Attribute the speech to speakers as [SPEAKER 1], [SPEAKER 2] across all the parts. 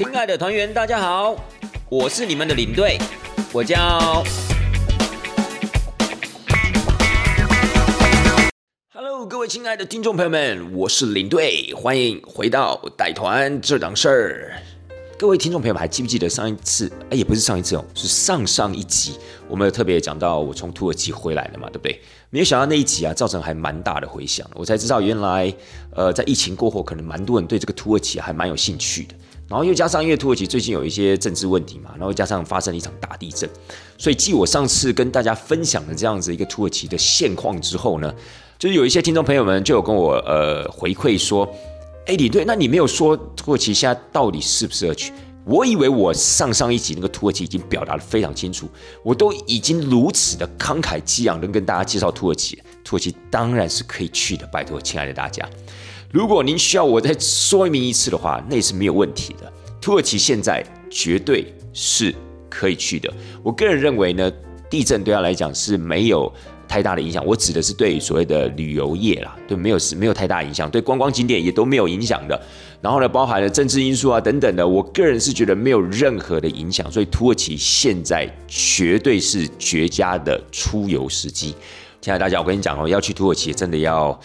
[SPEAKER 1] 亲爱的团员，大家好，我是你们的领队，我叫。Hello，各位亲爱的听众朋友们，我是领队，欢迎回到带团这档事儿。各位听众朋友们，还记不记得上一次？哎，也不是上一次哦，是上上一集，我们有特别讲到我从土耳其回来了嘛，对不对？没有想到那一集啊，造成还蛮大的回响，我才知道原来，呃，在疫情过后，可能蛮多人对这个土耳其还蛮有兴趣的。然后又加上因为土耳其最近有一些政治问题嘛，然后加上发生了一场大地震，所以继我上次跟大家分享的这样子一个土耳其的现况之后呢，就是有一些听众朋友们就有跟我呃回馈说。哎，李队，那你没有说土耳其现在到底适不适合去？我以为我上上一集那个土耳其已经表达的非常清楚，我都已经如此的慷慨激昂的跟大家介绍土耳其，土耳其当然是可以去的。拜托，亲爱的大家，如果您需要我再说明一次的话，那也是没有问题的。土耳其现在绝对是可以去的。我个人认为呢，地震对他来讲是没有。太大的影响，我指的是对所谓的旅游业啦，对没有是没有太大影响，对观光景点也都没有影响的。然后呢，包含了政治因素啊等等的，我个人是觉得没有任何的影响。所以土耳其现在绝对是绝佳的出游时机。亲爱的大家，我跟你讲哦，要去土耳其真的要。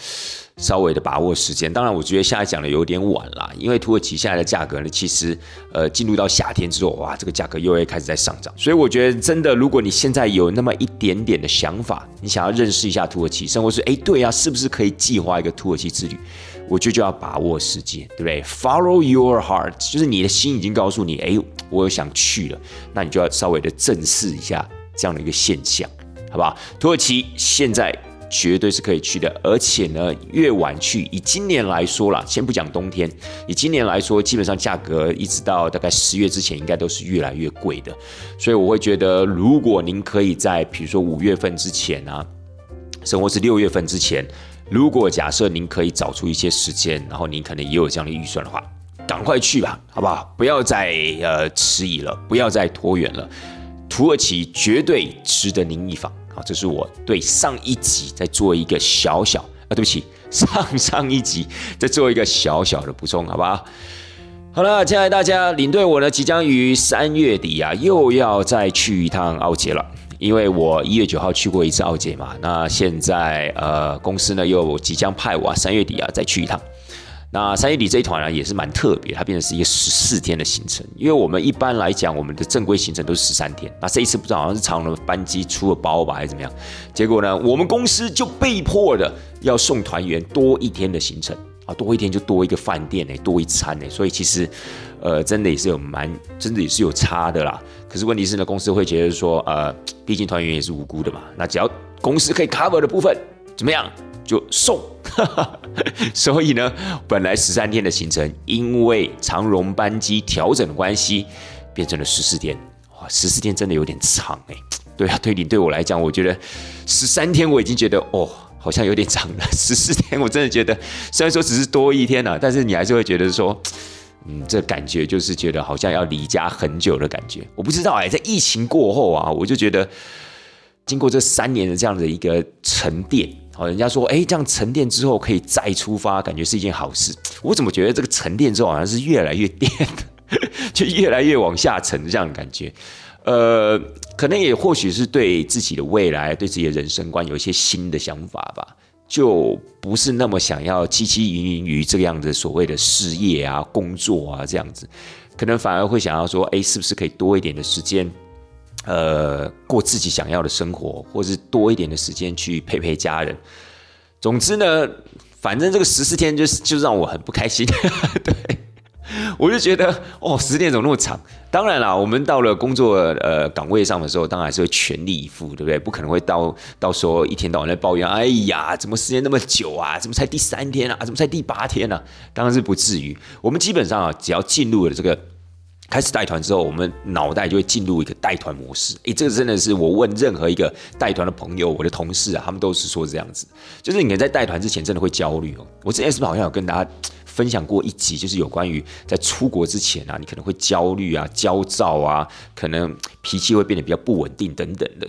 [SPEAKER 1] 稍微的把握时间，当然我觉得现在讲的有点晚了，因为土耳其现在的价格呢，其实呃进入到夏天之后，哇，这个价格又会开始在上涨，所以我觉得真的，如果你现在有那么一点点的想法，你想要认识一下土耳其，生活是哎对啊，是不是可以计划一个土耳其之旅？我觉得就要把握时间，对不对？Follow your heart，就是你的心已经告诉你，哎，我有想去了，那你就要稍微的正视一下这样的一个现象，好不好？土耳其现在。绝对是可以去的，而且呢，越晚去，以今年来说啦，先不讲冬天，以今年来说，基本上价格一直到大概十月之前，应该都是越来越贵的。所以我会觉得，如果您可以在比如说五月份之前啊，甚至是六月份之前，如果假设您可以找出一些时间，然后您可能也有这样的预算的话，赶快去吧，好不好？不要再呃迟疑了，不要再拖延了，土耳其绝对值得您一访。好，这是我对上一集在做一个小小啊，对不起，上上一集在做一个小小的补充，好不好？好了，亲爱的大家，领队我呢即将于三月底啊，又要再去一趟奥捷了，因为我一月九号去过一次奥捷嘛，那现在呃公司呢又即将派我三月底啊再去一趟。那三月底这一团呢也是蛮特别，它变成是一个十四天的行程。因为我们一般来讲，我们的正规行程都是十三天。那这一次不知道好像是长龙班机出了包吧，还是怎么样？结果呢，我们公司就被迫的要送团员多一天的行程啊，多一天就多一个饭店呢，多一餐呢。所以其实，呃，真的也是有蛮，真的也是有差的啦。可是问题是呢，公司会觉得说，呃，毕竟团员也是无辜的嘛。那只要公司可以 cover 的部分，怎么样？就送，所以呢，本来十三天的行程，因为长荣班机调整的关系，变成了十四天。哇，十四天真的有点长哎。对啊，对你对我来讲，我觉得十三天我已经觉得哦，好像有点长了。十四天我真的觉得，虽然说只是多一天啊，但是你还是会觉得说，嗯，这感觉就是觉得好像要离家很久的感觉。我不知道哎，在疫情过后啊，我就觉得经过这三年的这样的一个沉淀。哦，人家说，哎，这样沉淀之后可以再出发，感觉是一件好事。我怎么觉得这个沉淀之后好像是越来越颠，就越来越往下沉这样的感觉？呃，可能也或许是对自己的未来、对自己的人生观有一些新的想法吧，就不是那么想要汲汲营营于这个样子所谓的事业啊、工作啊这样子，可能反而会想要说，哎，是不是可以多一点的时间？呃，过自己想要的生活，或是多一点的时间去陪陪家人。总之呢，反正这个十四天就是就让我很不开心。对，我就觉得哦，十天怎么那么长？当然啦，我们到了工作呃岗位上的时候，当然是会全力以赴，对不对？不可能会到到说一天到晚在抱怨，哎呀，怎么时间那么久啊？怎么才第三天啊？怎么才第八天呢？当然是不至于。我们基本上啊，只要进入了这个。开始带团之后，我们脑袋就会进入一个带团模式。诶，这个真的是我问任何一个带团的朋友、我的同事啊，他们都是说这样子。就是你在带团之前真的会焦虑哦。我之前是不是好像有跟大家分享过一集，就是有关于在出国之前啊，你可能会焦虑啊、焦躁啊，可能脾气会变得比较不稳定等等的。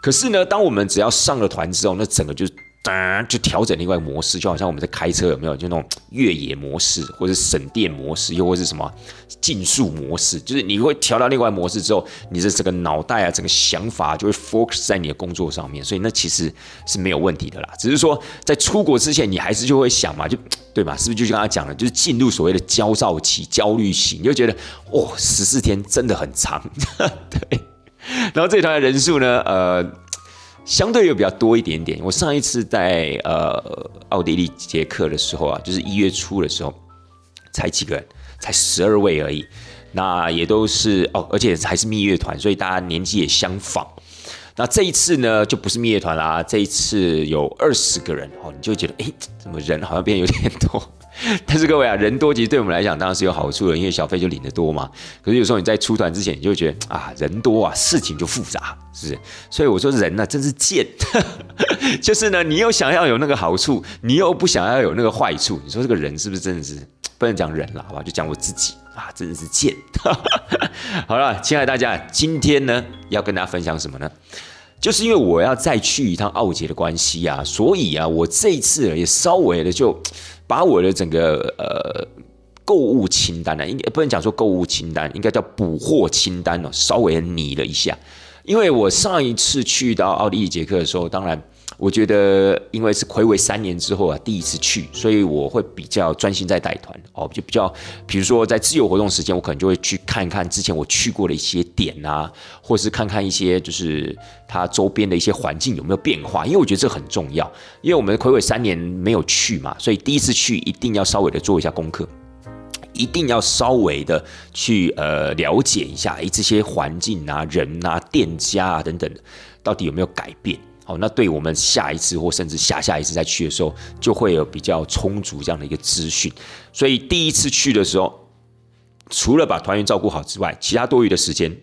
[SPEAKER 1] 可是呢，当我们只要上了团之后，那整个就噔就调整另外模式，就好像我们在开车有没有就那种越野模式，或者省电模式，又或是什么竞速模式，就是你会调到另外模式之后，你的这个脑袋啊，整个想法就会 focus 在你的工作上面，所以那其实是没有问题的啦。只是说在出国之前，你还是就会想嘛，就对嘛，是不是就刚才讲了，就是进入所谓的焦躁期、焦虑期，你就觉得哦，十四天真的很长，对。然后这团的人数呢，呃。相对又比较多一点点。我上一次在呃奥地利捷克的时候啊，就是一月初的时候，才几个人，才十二位而已。那也都是哦，而且还是蜜月团，所以大家年纪也相仿。那这一次呢，就不是蜜月团啦，这一次有二十个人哦，你就觉得哎，怎么人好像变有点多？但是各位啊，人多其实对我们来讲当然是有好处的，因为小费就领得多嘛。可是有时候你在出团之前，你就觉得啊，人多啊，事情就复杂，是不是？所以我说人呢，真是贱，就是呢，你又想要有那个好处，你又不想要有那个坏处。你说这个人是不是真的是不能讲人了？好吧，就讲我自己啊，真的是贱。好了，亲爱大家，今天呢要跟大家分享什么呢？就是因为我要再去一趟奥捷的关系啊，所以啊，我这一次也稍微的就。把我的整个呃购物清单呢，应该不能讲说购物清单，应该叫补货清单哦，稍微拟了一下。因为我上一次去到奥地利捷克的时候，当然。我觉得，因为是暌违三年之后啊，第一次去，所以我会比较专心在带团哦，就比较，比如说在自由活动时间，我可能就会去看看之前我去过的一些点啊，或是看看一些就是它周边的一些环境有没有变化，因为我觉得这很重要，因为我们暌违三年没有去嘛，所以第一次去一定要稍微的做一下功课，一定要稍微的去呃了解一下，哎，这些环境啊、人啊、店家啊等等，到底有没有改变。哦，那对我们下一次或甚至下下一次再去的时候，就会有比较充足这样的一个资讯。所以第一次去的时候，除了把团员照顾好之外，其他多余的时间，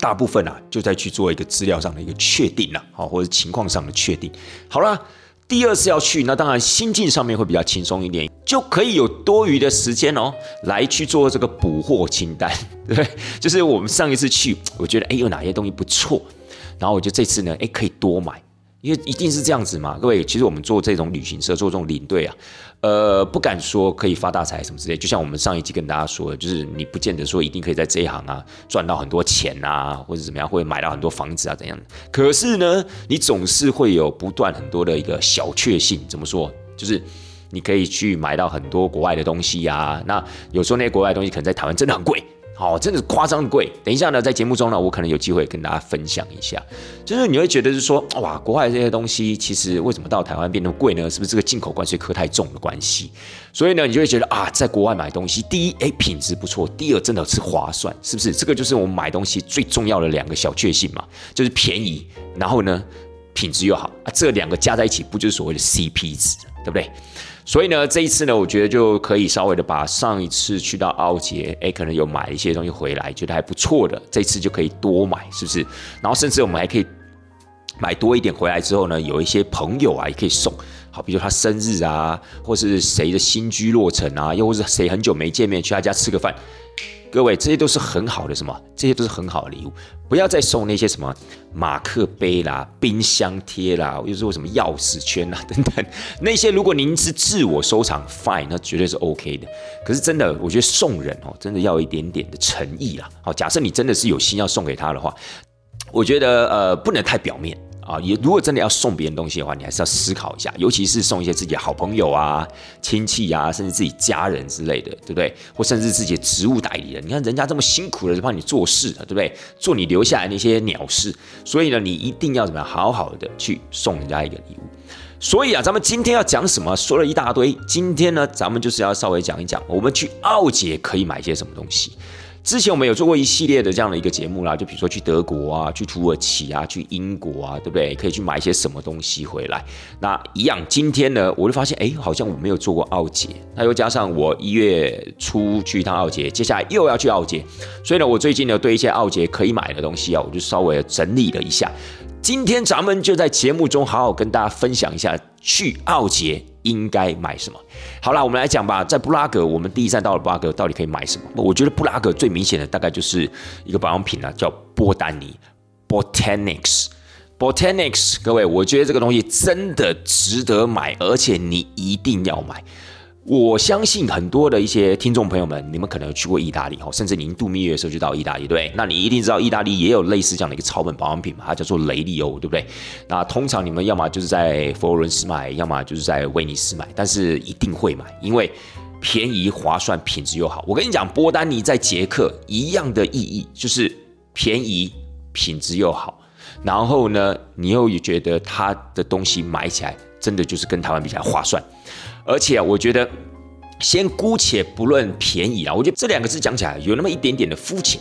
[SPEAKER 1] 大部分啊就在去做一个资料上的一个确定了，好或者情况上的确定。好了，第二次要去，那当然心境上面会比较轻松一点，就可以有多余的时间哦，来去做这个补货清单，对 不对？就是我们上一次去，我觉得哎有哪些东西不错。然后我觉得这次呢，哎，可以多买，因为一定是这样子嘛。各位，其实我们做这种旅行社，做这种领队啊，呃，不敢说可以发大财什么之类。就像我们上一集跟大家说的，就是你不见得说一定可以在这一行啊赚到很多钱啊，或者怎么样，会买到很多房子啊怎样。可是呢，你总是会有不断很多的一个小确幸。怎么说？就是你可以去买到很多国外的东西呀。那有时候那些国外的东西可能在台湾真的很贵。好，真的是夸张的贵。等一下呢，在节目中呢，我可能有机会跟大家分享一下，就是你会觉得是说，哇，国外这些东西其实为什么到台湾变那么贵呢？是不是这个进口关税课太重的关系？所以呢，你就会觉得啊，在国外买东西，第一，哎，品质不错；第二，真的是划算，是不是？这个就是我们买东西最重要的两个小确幸嘛，就是便宜，然后呢，品质又好啊，这两个加在一起，不就是所谓的 CP 值，对不对？所以呢，这一次呢，我觉得就可以稍微的把上一次去到奥捷，哎，可能有买一些东西回来，觉得还不错的，这次就可以多买，是不是？然后甚至我们还可以买多一点回来之后呢，有一些朋友啊，也可以送，好，比如他生日啊，或是谁的新居落成啊，又或是谁很久没见面，去他家吃个饭。各位，这些都是很好的什么？这些都是很好的礼物。不要再送那些什么马克杯啦、冰箱贴啦，又是什么钥匙圈啦 等等那些。如果您是自我收藏，fine，那绝对是 OK 的。可是真的，我觉得送人哦，真的要一点点的诚意啦。好，假设你真的是有心要送给他的话，我觉得呃，不能太表面。啊，也如果真的要送别人东西的话，你还是要思考一下，尤其是送一些自己好朋友啊、亲戚啊，甚至自己家人之类的，对不对？或甚至自己的职务代理人，你看人家这么辛苦的帮你做事的，对不对？做你留下来那些鸟事，所以呢，你一定要怎么样，好好的去送人家一个礼物。所以啊，咱们今天要讲什么？说了一大堆，今天呢，咱们就是要稍微讲一讲，我们去奥捷可以买些什么东西。之前我们有做过一系列的这样的一个节目啦，就比如说去德国啊，去土耳其啊，去英国啊，对不对？可以去买一些什么东西回来。那一样，今天呢，我就发现，哎，好像我没有做过奥捷。那又加上我一月初去一趟奥捷，接下来又要去奥捷，所以呢，我最近呢，对一些奥捷可以买的东西啊，我就稍微整理了一下。今天咱们就在节目中好好跟大家分享一下去奥捷应该买什么。好了，我们来讲吧。在布拉格，我们第一站到了布拉格，到底可以买什么？我觉得布拉格最明显的大概就是一个保养品啊，叫波丹尼 （Botanics）。Botanics，各位，我觉得这个东西真的值得买，而且你一定要买。我相信很多的一些听众朋友们，你们可能有去过意大利哈，甚至您度蜜月的时候就到意大利，对？那你一定知道意大利也有类似这样的一个草本保养品嘛，它叫做雷利欧，对不对？那通常你们要么就是在佛罗伦斯买，要么就是在威尼斯买，但是一定会买，因为便宜、划算、品质又好。我跟你讲，波丹尼在捷克一样的意义，就是便宜、品质又好，然后呢，你又觉得它的东西买起来真的就是跟台湾比起来划算。而且我觉得，先姑且不论便宜啊，我觉得这两个字讲起来有那么一点点的肤浅。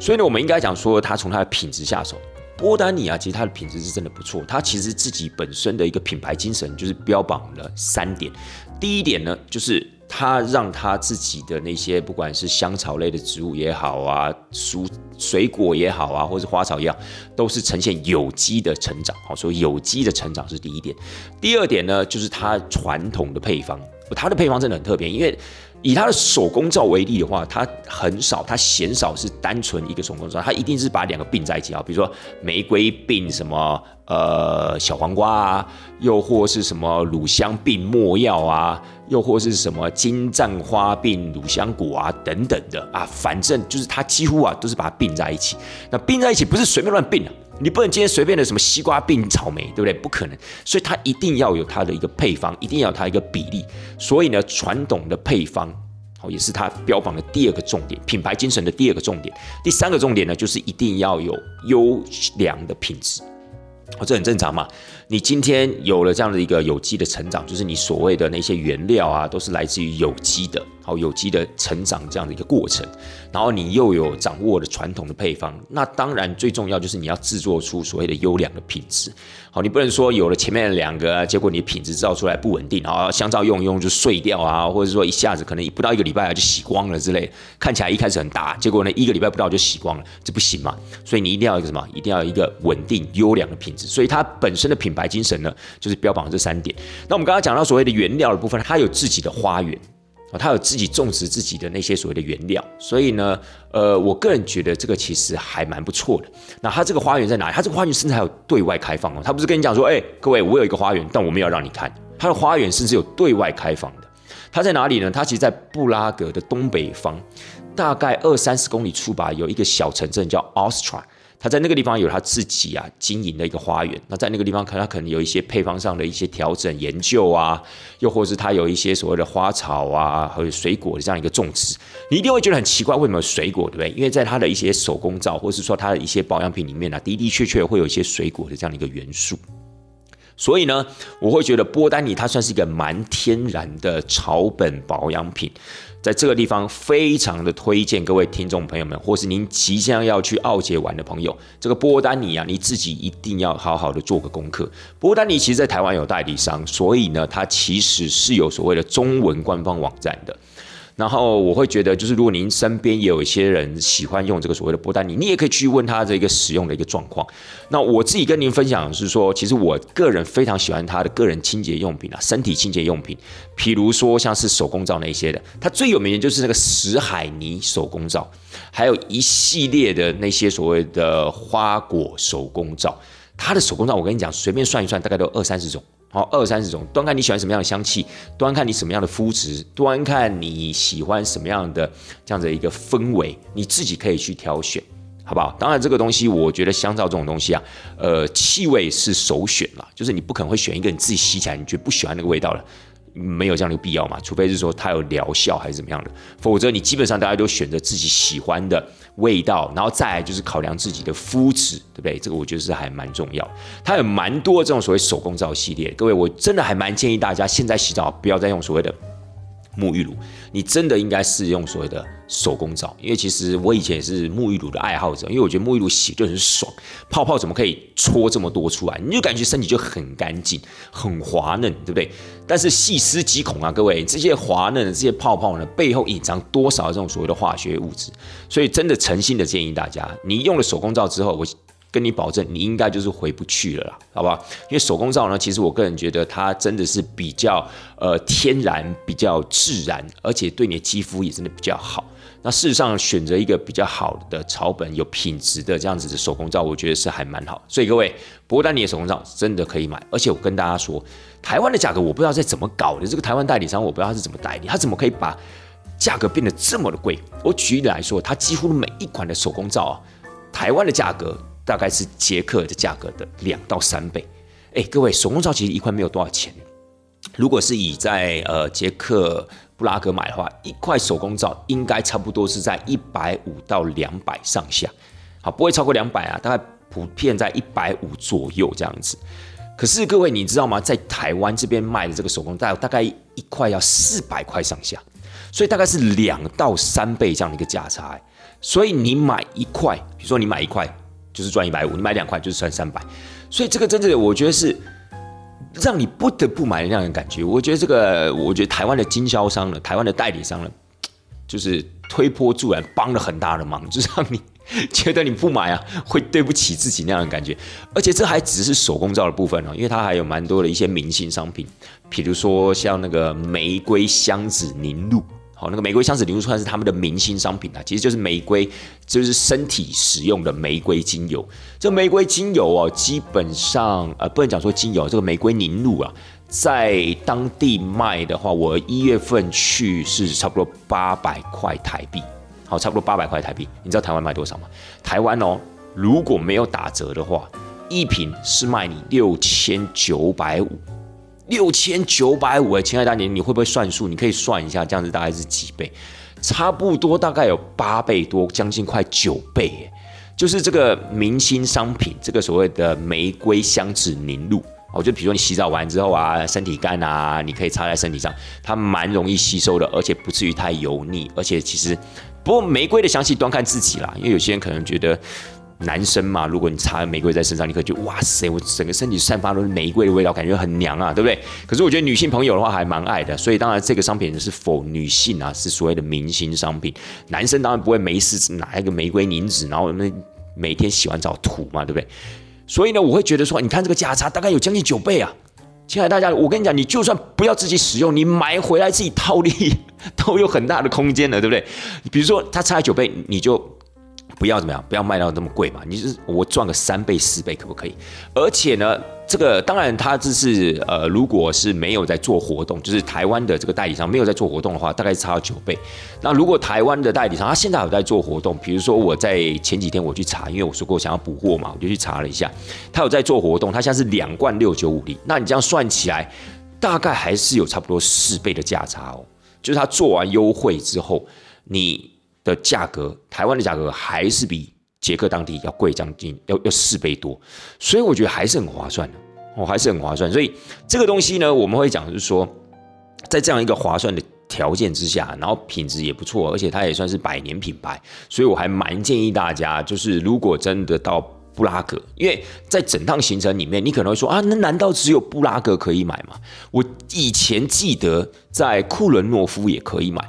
[SPEAKER 1] 所以呢，我们应该讲说，它从它的品质下手。波丹尼啊，其实它的品质是真的不错。它其实自己本身的一个品牌精神就是标榜了三点。第一点呢，就是它让它自己的那些不管是香草类的植物也好啊，蔬水果也好啊，或是花草一样，都是呈现有机的成长。好，所以有机的成长是第一点。第二点呢，就是它传统的配方，它的配方真的很特别，因为。以它的手工皂为例的话，它很少，它鲜少是单纯一个手工皂，它一定是把两个并在一起啊，比如说玫瑰并什么呃小黄瓜啊，又或是什么乳香并没药啊，又或是什么金盏花并乳香果啊等等的啊，反正就是它几乎啊都是把它并在一起。那并在一起不是随便乱并的。你不能今天随便的什么西瓜并草莓，对不对？不可能，所以它一定要有它的一个配方，一定要它一个比例。所以呢，传统的配方，好，也是它标榜的第二个重点，品牌精神的第二个重点。第三个重点呢，就是一定要有优良的品质。哦，这很正常嘛。你今天有了这样的一个有机的成长，就是你所谓的那些原料啊，都是来自于有机的，好有机的成长这样的一个过程。然后你又有掌握了传统的配方，那当然最重要就是你要制作出所谓的优良的品质。好，你不能说有了前面两个，结果你的品质制造出来不稳定，然后香皂用一用就碎掉啊，或者说一下子可能不到一个礼拜就洗光了之类，看起来一开始很大，结果呢一个礼拜不到就洗光了，这不行嘛。所以你一定要一个什么？一定要一个稳定优良的品质。所以它本身的品牌精神呢，就是标榜这三点。那我们刚刚讲到所谓的原料的部分，它有自己的花园。啊，他有自己种植自己的那些所谓的原料，所以呢，呃，我个人觉得这个其实还蛮不错的。那他这个花园在哪里？他这个花园甚至还有对外开放哦。他不是跟你讲说，哎，各位，我有一个花园，但我没有让你看。他的花园甚至有对外开放的。他在哪里呢？他其实，在布拉格的东北方，大概二三十公里处吧，有一个小城镇叫 Ostra。他在那个地方有他自己啊经营的一个花园，那在那个地方，可能他可能有一些配方上的一些调整研究啊，又或是他有一些所谓的花草啊，还有水果的这样一个种植，你一定会觉得很奇怪，为什么水果，对不对？因为在他的一些手工皂，或是说他的一些保养品里面呢，的的确确会有一些水果的这样的一个元素。所以呢，我会觉得波丹尼它算是一个蛮天然的草本保养品，在这个地方非常的推荐各位听众朋友们，或是您即将要去奥捷玩的朋友，这个波丹尼啊，你自己一定要好好的做个功课。波丹尼其实在台湾有代理商，所以呢，它其实是有所谓的中文官方网站的。然后我会觉得，就是如果您身边也有一些人喜欢用这个所谓的波丹尼，你也可以去问他这个使用的一个状况。那我自己跟您分享是说，其实我个人非常喜欢他的个人清洁用品啊，身体清洁用品，譬如说像是手工皂那些的。它最有名的就是那个石海泥手工皂，还有一系列的那些所谓的花果手工皂。它的手工皂，我跟你讲，随便算一算，大概都二三十种。好，二三十种，端看你喜欢什么样的香气，端看你什么样的肤质，端看你喜欢什么样的这样的一个氛围，你自己可以去挑选，好不好？当然，这个东西我觉得香皂这种东西啊，呃，气味是首选啦，就是你不可能会选一个你自己吸起来你觉得不喜欢那个味道了。没有这样的必要嘛？除非是说它有疗效还是怎么样的，否则你基本上大家都选择自己喜欢的味道，然后再来就是考量自己的肤质，对不对？这个我觉得是还蛮重要。它有蛮多这种所谓手工皂系列，各位我真的还蛮建议大家现在洗澡不要再用所谓的。沐浴乳，你真的应该试用所谓的手工皂，因为其实我以前也是沐浴乳的爱好者，因为我觉得沐浴乳洗就很爽，泡泡怎么可以搓这么多出来？你就感觉身体就很干净、很滑嫩，对不对？但是细思极恐啊，各位，这些滑嫩的这些泡泡呢，背后隐藏多少这种所谓的化学物质？所以真的诚心的建议大家，你用了手工皂之后，我。跟你保证，你应该就是回不去了啦，好不好？因为手工皂呢，其实我个人觉得它真的是比较呃天然、比较自然，而且对你的肌肤也真的比较好。那事实上，选择一个比较好的草本、有品质的这样子的手工皂，我觉得是还蛮好。所以各位，博丹尼的手工皂真的可以买。而且我跟大家说，台湾的价格我不知道在怎么搞的，这个台湾代理商我不知道他是怎么代理，他怎么可以把价格变得这么的贵？我举例来说，他几乎每一款的手工皂啊，台湾的价格大概是捷克的价格的两到三倍。哎，各位，手工皂其实一块没有多少钱。如果是以在呃捷克布拉格买的话，一块手工皂应该差不多是在一百五到两百上下，好，不会超过两百啊，大概普遍在一百五左右这样子。可是各位你知道吗？在台湾这边卖的这个手工皂大概一块要四百块上下，所以大概是两到三倍这样的一个价差。所以你买一块，比如说你买一块就是赚一百五，你买两块就是赚三百，所以这个真的我觉得是。让你不得不买的那样的感觉，我觉得这个，我觉得台湾的经销商呢，台湾的代理商呢，就是推波助澜，帮了很大的忙，就是让你 觉得你不买啊，会对不起自己那样的感觉。而且这还只是手工皂的部分哦，因为它还有蛮多的一些明星商品，比如说像那个玫瑰香子凝露。好，那个玫瑰香子凝露算是他们的明星商品啊，其实就是玫瑰，就是身体使用的玫瑰精油。这玫瑰精油哦，基本上呃不能讲说精油，这个玫瑰凝露啊，在当地卖的话，我一月份去是差不多八百块台币。好，差不多八百块台币。你知道台湾卖多少吗？台湾哦，如果没有打折的话，一瓶是卖你六千九百五。六千九百五哎，亲爱的大年，你会不会算数？你可以算一下，这样子大概是几倍？差不多大概有八倍多，将近快九倍。就是这个明星商品，这个所谓的玫瑰香脂凝露，我就比如说你洗澡完之后啊，身体干啊，你可以擦在身体上，它蛮容易吸收的，而且不至于太油腻，而且其实不过玫瑰的香气端看自己啦，因为有些人可能觉得。男生嘛，如果你擦玫瑰在身上，你可觉得哇塞，我整个身体散发都是玫瑰的味道，感觉很娘啊，对不对？可是我觉得女性朋友的话还蛮爱的，所以当然这个商品是否女性啊，是所谓的明星商品。男生当然不会没事拿一个玫瑰凝脂，然后那每天洗完澡涂嘛，对不对？所以呢，我会觉得说，你看这个价差大概有将近九倍啊！亲爱的大家，我跟你讲，你就算不要自己使用，你买回来自己套利 都有很大的空间的，对不对？比如说它差九倍，你就。不要怎么样，不要卖到那么贵嘛。你是我赚个三倍四倍可不可以？而且呢，这个当然它这是呃，如果是没有在做活动，就是台湾的这个代理商没有在做活动的话，大概是差到九倍。那如果台湾的代理商他现在有在做活动，比如说我在前几天我去查，因为我说过想要补货嘛，我就去查了一下，他有在做活动，他现在是两罐六九五零。那你这样算起来，大概还是有差不多四倍的价差哦。就是他做完优惠之后，你。的价格，台湾的价格还是比捷克当地要贵将近要要四倍多，所以我觉得还是很划算的，哦，还是很划算。所以这个东西呢，我们会讲就是说，在这样一个划算的条件之下，然后品质也不错，而且它也算是百年品牌，所以我还蛮建议大家，就是如果真的到布拉格，因为在整趟行程里面，你可能会说啊，那难道只有布拉格可以买吗？我以前记得在库伦诺夫也可以买。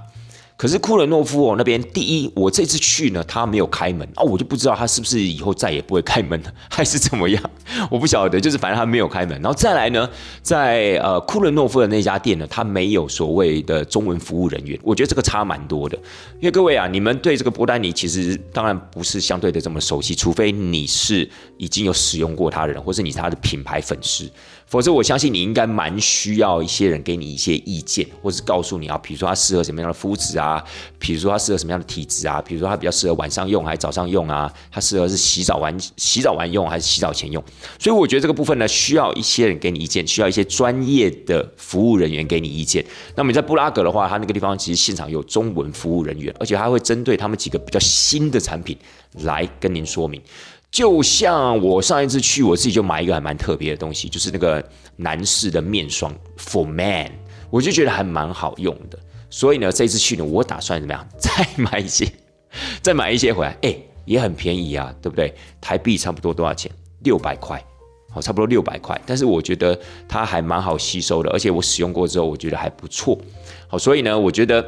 [SPEAKER 1] 可是库伦诺夫哦那边，第一，我这次去呢，他没有开门啊，我就不知道他是不是以后再也不会开门了，还是怎么样，我不晓得，就是反正他没有开门。然后再来呢，在呃库伦诺夫的那家店呢，他没有所谓的中文服务人员，我觉得这个差蛮多的。因为各位啊，你们对这个波丹尼其实当然不是相对的这么熟悉，除非你是已经有使用过他的人，或是你是他的品牌粉丝。否则，我相信你应该蛮需要一些人给你一些意见，或是告诉你啊，比如说它适合什么样的肤质啊，比如说它适合什么样的体质啊，比如说它比较适合晚上用还是早上用啊，它适合是洗澡完洗澡完用还是洗澡前用。所以我觉得这个部分呢，需要一些人给你意见，需要一些专业的服务人员给你意见。那么你在布拉格的话，它那个地方其实现场有中文服务人员，而且还会针对他们几个比较新的产品来跟您说明。就像我上一次去，我自己就买一个还蛮特别的东西，就是那个男士的面霜 For Man，我就觉得还蛮好用的。所以呢，这次去呢，我打算怎么样？再买一些，再买一些回来，哎，也很便宜啊，对不对？台币差不多多少钱？六百块，好，差不多六百块。但是我觉得它还蛮好吸收的，而且我使用过之后，我觉得还不错。好，所以呢，我觉得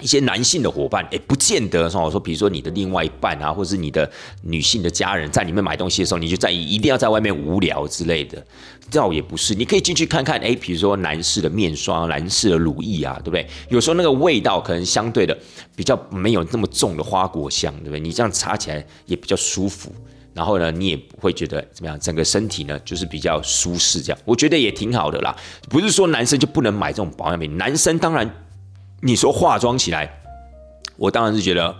[SPEAKER 1] 一些男性的伙伴，哎，不见得说我说，比如说你的另外一半啊，或者是你的女性的家人，在里面买东西的时候，你就在意一定要在外面无聊之类的，倒也不是，你可以进去看看，哎，比如说男士的面霜、男士的乳液啊，对不对？有时候那个味道可能相对的比较没有那么重的花果香，对不对？你这样擦起来也比较舒服，然后呢，你也不会觉得怎么样，整个身体呢就是比较舒适，这样我觉得也挺好的啦。不是说男生就不能买这种保养品，男生当然。你说化妆起来，我当然是觉得，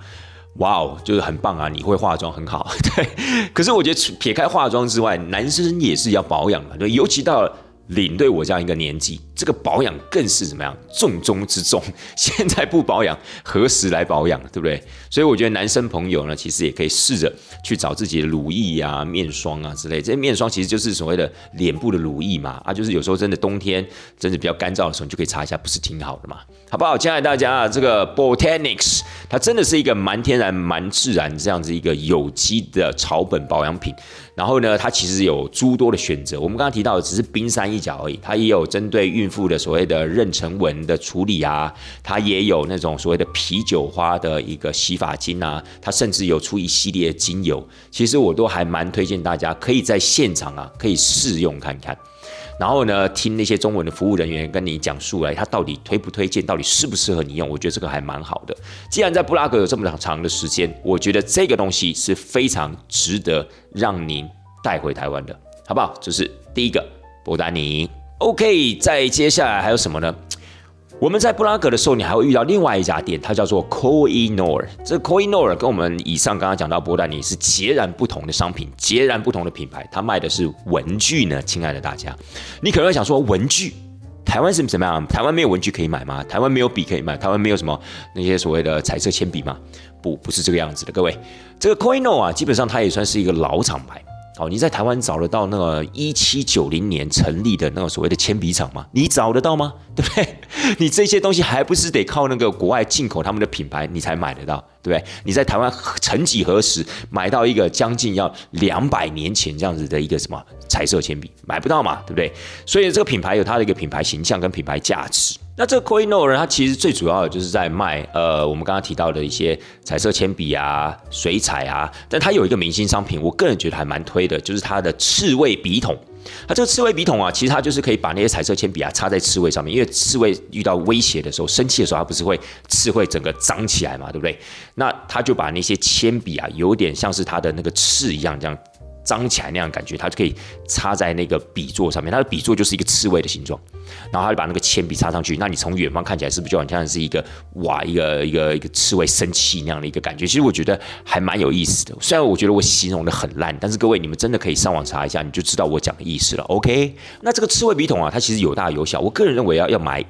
[SPEAKER 1] 哇哦，就是很棒啊！你会化妆很好，对。可是我觉得撇开化妆之外，男生也是要保养的，对，尤其到。领队，我这样一个年纪，这个保养更是怎么样重中之重。现在不保养，何时来保养？对不对？所以我觉得男生朋友呢，其实也可以试着去找自己的乳液啊、面霜啊之类。这些面霜其实就是所谓的脸部的乳液嘛，啊，就是有时候真的冬天真的比较干燥的时候，你就可以擦一下，不是挺好的嘛？好不好？亲爱的大家啊，这个 Botanics 它真的是一个蛮天然、蛮自然这样子一个有机的草本保养品。然后呢，它其实有诸多的选择。我们刚刚提到的只是冰山一角而已，它也有针对孕孕妇的所谓的妊娠纹的处理啊，它也有那种所谓的啤酒花的一个洗发精啊，它甚至有出一系列精油。其实我都还蛮推荐大家可以在现场啊，可以试用看看。然后呢，听那些中文的服务人员跟你讲述来，他到底推不推荐，到底适不适合你用？我觉得这个还蛮好的。既然在布拉格有这么长长的时间，我觉得这个东西是非常值得让您带回台湾的，好不好？这是第一个，博丹尼。OK，再接下来还有什么呢？我们在布拉格的时候，你还会遇到另外一家店，它叫做 Coinor。这 Coinor 跟我们以上刚刚讲到波丹尼是截然不同的商品，截然不同的品牌。它卖的是文具呢，亲爱的大家，你可能会想说，文具台湾是怎么样？台湾没有文具可以买吗？台湾没有笔可以买？台湾没有什么那些所谓的彩色铅笔吗？不，不是这个样子的，各位。这个 Coinor 啊，基本上它也算是一个老厂牌。哦，你在台湾找得到那个一七九零年成立的那个所谓的铅笔厂吗？你找得到吗？对不对？你这些东西还不是得靠那个国外进口他们的品牌，你才买得到，对不对？你在台湾曾几何时买到一个将近要两百年前这样子的一个什么彩色铅笔，买不到嘛，对不对？所以这个品牌有它的一个品牌形象跟品牌价值。那这个 c o i n o 呢？它其实最主要的就是在卖呃，我们刚刚提到的一些彩色铅笔啊、水彩啊。但它有一个明星商品，我个人觉得还蛮推的，就是它的刺猬笔筒。它这个刺猬笔筒啊，其实它就是可以把那些彩色铅笔啊插在刺猬上面，因为刺猬遇到威胁的时候、生气的时候，它不是会刺会整个长起来嘛，对不对？那它就把那些铅笔啊，有点像是它的那个刺一样这样。张起来那样的感觉，它就可以插在那个笔座上面。它的笔座就是一个刺猬的形状，然后它就把那个铅笔插上去。那你从远方看起来是不是就好像是一个哇，一个一个一个刺猬生气那样的一个感觉？其实我觉得还蛮有意思的。虽然我觉得我形容的很烂，但是各位你们真的可以上网查一下，你就知道我讲的意思了。OK，那这个刺猬笔筒啊，它其实有大有小。我个人认为要要买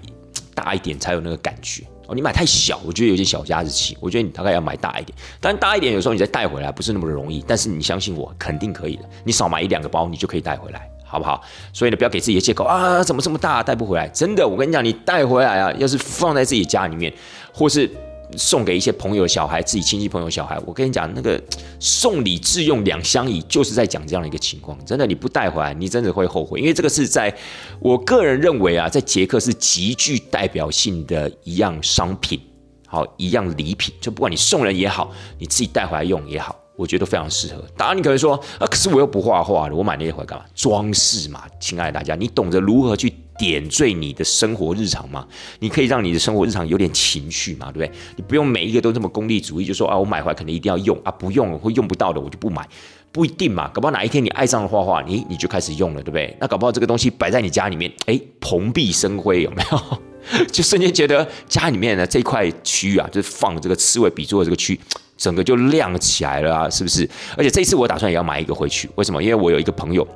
[SPEAKER 1] 大一点才有那个感觉。哦，你买太小，我觉得有点小家子气。我觉得你大概要买大一点，但大一点有时候你再带回来不是那么容易。但是你相信我，肯定可以的。你少买一两个包，你就可以带回来，好不好？所以呢，不要给自己的借口啊，怎么这么大带不回来？真的，我跟你讲，你带回来啊，要是放在自己家里面，或是。送给一些朋友小孩，自己亲戚朋友小孩，我跟你讲，那个送礼自用两相宜，就是在讲这样的一个情况。真的，你不带回来，你真的会后悔，因为这个是在我个人认为啊，在捷克是极具代表性的一样商品，好一样礼品，就不管你送人也好，你自己带回来用也好，我觉得非常适合。当然，你可能说啊，可是我又不画画的，我买那些回来干嘛？装饰嘛，亲爱的大家，你懂得如何去。点缀你的生活日常吗？你可以让你的生活日常有点情绪嘛，对不对？你不用每一个都这么功利主义，就说啊，我买回来肯定一定要用啊，不用或用不到的，我就不买。不一定嘛，搞不好哪一天你爱上了画画，你你就开始用了，对不对？那搞不好这个东西摆在你家里面，哎，蓬荜生辉，有没有？就瞬间觉得家里面的这块区域啊，就是放这个刺猬笔作的这个区，整个就亮起来了啊，是不是？而且这一次我打算也要买一个回去，为什么？因为我有一个朋友。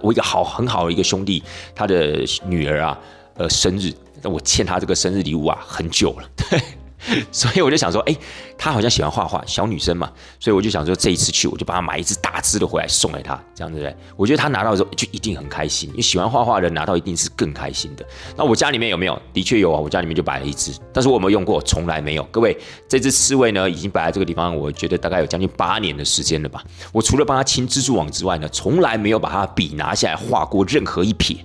[SPEAKER 1] 我一个好很好的一个兄弟，他的女儿啊，呃，生日，我欠他这个生日礼物啊，很久了，对。所以我就想说，哎，她好像喜欢画画，小女生嘛，所以我就想说，这一次去我就帮她买一只大只的回来送给她，这样子对？我觉得她拿到的时候就一定很开心，因为喜欢画画的人拿到一定是更开心的。那我家里面有没有？的确有啊，我家里面就摆了一只，但是我有没有用过？从来没有。各位，这只刺猬呢，已经摆在这个地方，我觉得大概有将近八年的时间了吧。我除了帮它清蜘蛛网之外呢，从来没有把它笔拿下来画过任何一撇。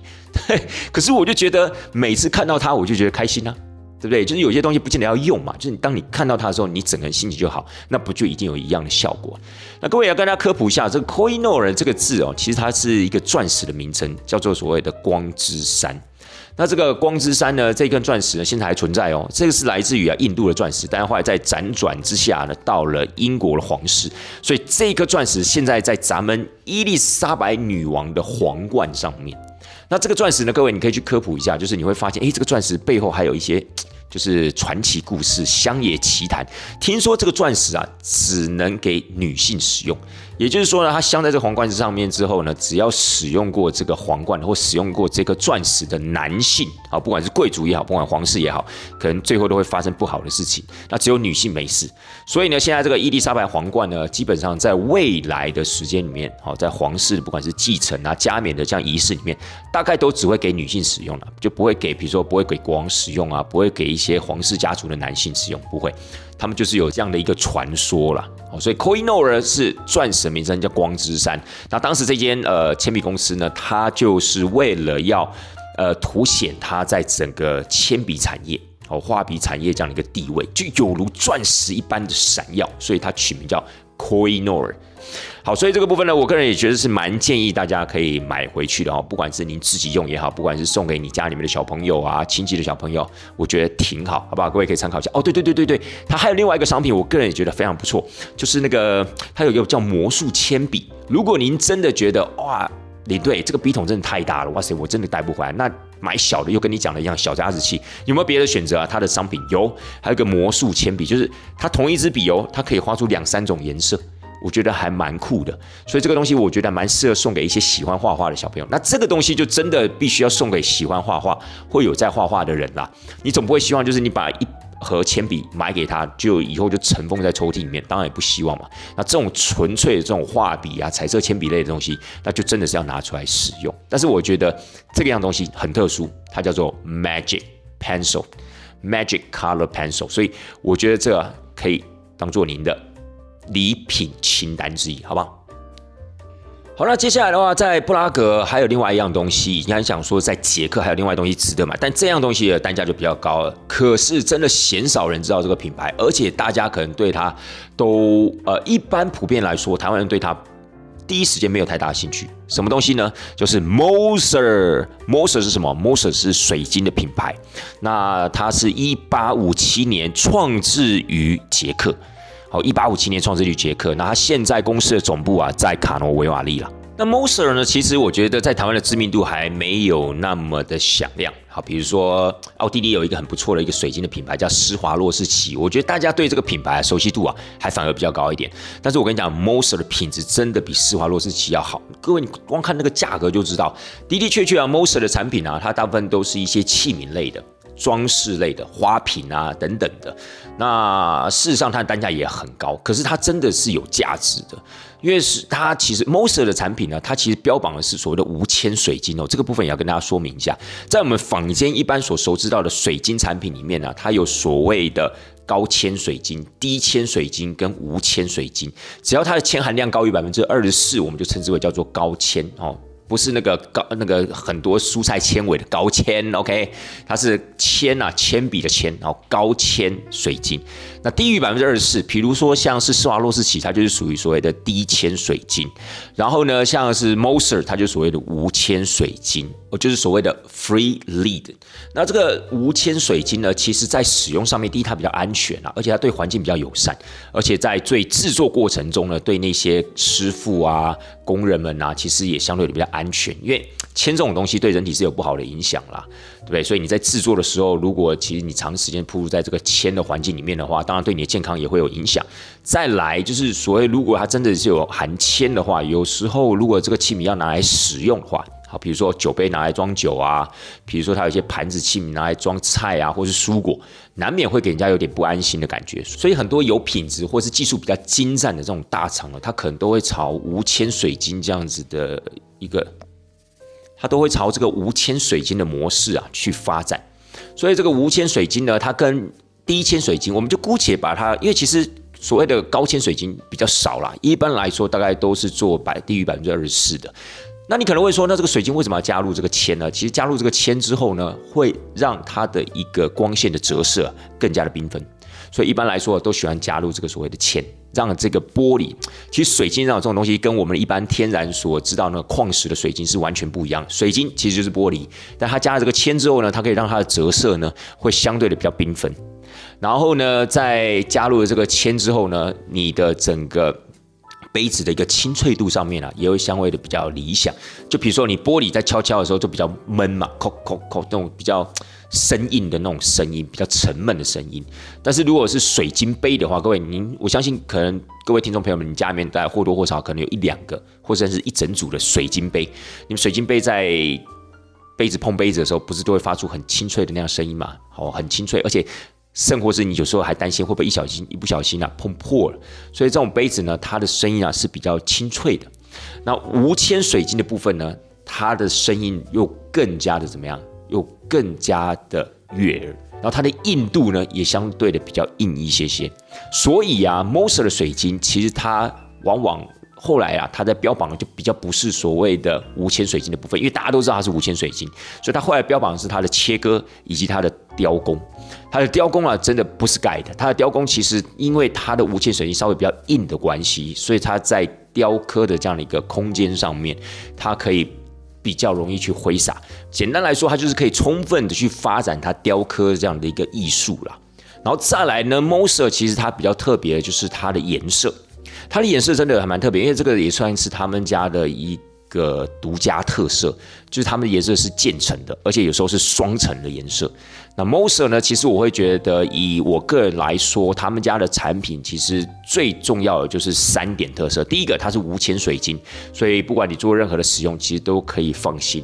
[SPEAKER 1] 对，可是我就觉得每次看到它，我就觉得开心啊。对不对？就是有些东西不见得要用嘛，就是当你看到它的时候，你整个人心情就好，那不就一定有一样的效果？那各位要跟大家科普一下，这个 Koinor 这个字哦，其实它是一个钻石的名称，叫做所谓的光之山。那这个光之山呢，这根钻石呢，现在还存在哦。这个是来自于啊印度的钻石，但是后来在辗转之下呢，到了英国的皇室，所以这颗钻石现在在咱们伊丽莎白女王的皇冠上面。那这个钻石呢，各位你可以去科普一下，就是你会发现，哎，这个钻石背后还有一些就是传奇故事、乡野奇谈。听说这个钻石啊，只能给女性使用。也就是说呢，它镶在这个皇冠上面之后呢，只要使用过这个皇冠或使用过这颗钻石的男性啊，不管是贵族也好，不管皇室也好，可能最后都会发生不好的事情。那只有女性没事。所以呢，现在这个伊丽莎白皇冠呢，基本上在未来的时间里面，好，在皇室不管是继承啊、加冕的这样仪式里面，大概都只会给女性使用了，就不会给，比如说不会给国王使用啊，不会给一些皇室家族的男性使用，不会。他们就是有这样的一个传说了，哦，所以 Koinor 是钻石名称叫光之山。那当时这间呃铅笔公司呢，它就是为了要呃凸显它在整个铅笔产业哦画笔产业这样的一个地位，就有如钻石一般的闪耀，所以它取名叫 Koinor。好，所以这个部分呢，我个人也觉得是蛮建议大家可以买回去的哦，不管是您自己用也好，不管是送给你家里面的小朋友啊、亲戚的小朋友，我觉得挺好，好不好？各位可以参考一下。哦，对对对对对，它还有另外一个商品，我个人也觉得非常不错，就是那个它有一个叫魔术铅笔。如果您真的觉得哇，李队这个笔筒真的太大了，哇塞，我真的带不回来，那买小的又跟你讲的一样，小夹子器有没有别的选择啊？它的商品有，还有个魔术铅笔，就是它同一支笔哦，它可以画出两三种颜色。我觉得还蛮酷的，所以这个东西我觉得蛮适合送给一些喜欢画画的小朋友。那这个东西就真的必须要送给喜欢画画、会有在画画的人啦。你总不会希望就是你把一盒铅笔买给他，就以后就尘封在抽屉里面，当然也不希望嘛。那这种纯粹的这种画笔啊、彩色铅笔类的东西，那就真的是要拿出来使用。但是我觉得这个样东西很特殊，它叫做 Magic Pencil，Magic Color Pencil，所以我觉得这可以当做您的。礼品清单之一，好不好？好，那接下来的话，在布拉格还有另外一样东西，你还想说在捷克还有另外东西值得买，但这样东西的单价就比较高了。可是真的鲜少人知道这个品牌，而且大家可能对它都呃，一般普遍来说，台湾人对它第一时间没有太大兴趣。什么东西呢？就是 Moser，Moser 是什么？Moser 是水晶的品牌，那它是一八五七年创制于捷克。好，一八五七年创设于捷克，那他现在公司的总部啊在卡诺维瓦利了。那 Moser 呢，其实我觉得在台湾的知名度还没有那么的响亮。好，比如说奥地利有一个很不错的一个水晶的品牌叫施华洛世奇，我觉得大家对这个品牌熟悉度啊还反而比较高一点。但是我跟你讲，Moser 的品质真的比施华洛世奇要好。各位，你光看那个价格就知道，的的确确啊，Moser 的产品啊，它大部分都是一些器皿类的。装饰类的花瓶啊等等的，那事实上它的单价也很高，可是它真的是有价值的，因为是它其实 Moser 的产品呢，它其实标榜的是所谓的无铅水晶哦，这个部分也要跟大家说明一下，在我们坊间一般所熟知到的水晶产品里面呢，它有所谓的高铅水晶、低铅水晶跟无铅水晶，只要它的铅含量高于百分之二十四，我们就称之为叫做高铅哦。不是那个高那个很多蔬菜纤维的高纤，OK，它是铅啊，铅笔的铅，然后高纤水晶。低于百分之二十四，比如说像是施华洛世奇，它就是属于所谓的低铅水晶。然后呢，像是 Moser，它就所谓的无铅水晶，哦，就是所谓的 Free Lead。那这个无铅水晶呢，其实在使用上面，第一它比较安全啊，而且它对环境比较友善，而且在最制作过程中呢，对那些师傅啊。工人们呐，其实也相对的比较安全，因为铅这种东西对人体是有不好的影响啦，对不对？所以你在制作的时候，如果其实你长时间铺入在这个铅的环境里面的话，当对你的健康也会有影响。再来就是所谓，如果它真的是有含铅的话，有时候如果这个器皿要拿来使用的话，好，比如说酒杯拿来装酒啊，比如说它有一些盘子器皿拿来装菜啊，或是蔬果，难免会给人家有点不安心的感觉。所以很多有品质或是技术比较精湛的这种大厂呢，它可能都会朝无铅水晶这样子的一个，它都会朝这个无铅水晶的模式啊去发展。所以这个无铅水晶呢，它跟低铅水晶，我们就姑且把它，因为其实所谓的高铅水晶比较少啦，一般来说大概都是做百低于百分之二十四的。那你可能会说，那这个水晶为什么要加入这个铅呢？其实加入这个铅之后呢，会让它的一个光线的折射更加的缤纷。所以一般来说，都喜欢加入这个所谓的铅，让这个玻璃。其实水晶上这种东西，跟我们一般天然所知道那个矿石的水晶是完全不一样。水晶其实就是玻璃，但它加了这个铅之后呢，它可以让它的折射呢，会相对的比较缤纷。然后呢，在加入了这个铅之后呢，你的整个杯子的一个清脆度上面啊，也会相对的比较理想。就比如说你玻璃在敲敲的时候就比较闷嘛，扣扣扣那种比较。生硬的那种声音，比较沉闷的声音。但是如果是水晶杯的话，各位您，我相信可能各位听众朋友们，你家里面大概或多或少可能有一两个，或者是一整组的水晶杯。你们水晶杯在杯子碰杯子的时候，不是都会发出很清脆的那样声音吗？哦，很清脆，而且甚或是你有时候还担心会不会一小心一不小心啊碰破了。所以这种杯子呢，它的声音啊是比较清脆的。那无铅水晶的部分呢，它的声音又更加的怎么样？又更加的悦耳，然后它的硬度呢也相对的比较硬一些些，所以啊，Moser 的水晶其实它往往后来啊，它在标榜的就比较不是所谓的无铅水晶的部分，因为大家都知道它是无铅水晶，所以它后来标榜的是它的切割以及它的雕工。它的雕工啊，真的不是盖的，它的雕工其实因为它的无铅水晶稍微比较硬的关系，所以它在雕刻的这样的一个空间上面，它可以。比较容易去挥洒，简单来说，它就是可以充分的去发展它雕刻这样的一个艺术啦。然后再来呢，Moser 其实它比较特别的就是它的颜色，它的颜色真的还蛮特别，因为这个也算是他们家的一。个独家特色就是它们的颜色是渐层的，而且有时候是双层的颜色。那 Moser 呢？其实我会觉得，以我个人来说，他们家的产品其实最重要的就是三点特色。第一个，它是无铅水晶，所以不管你做任何的使用，其实都可以放心。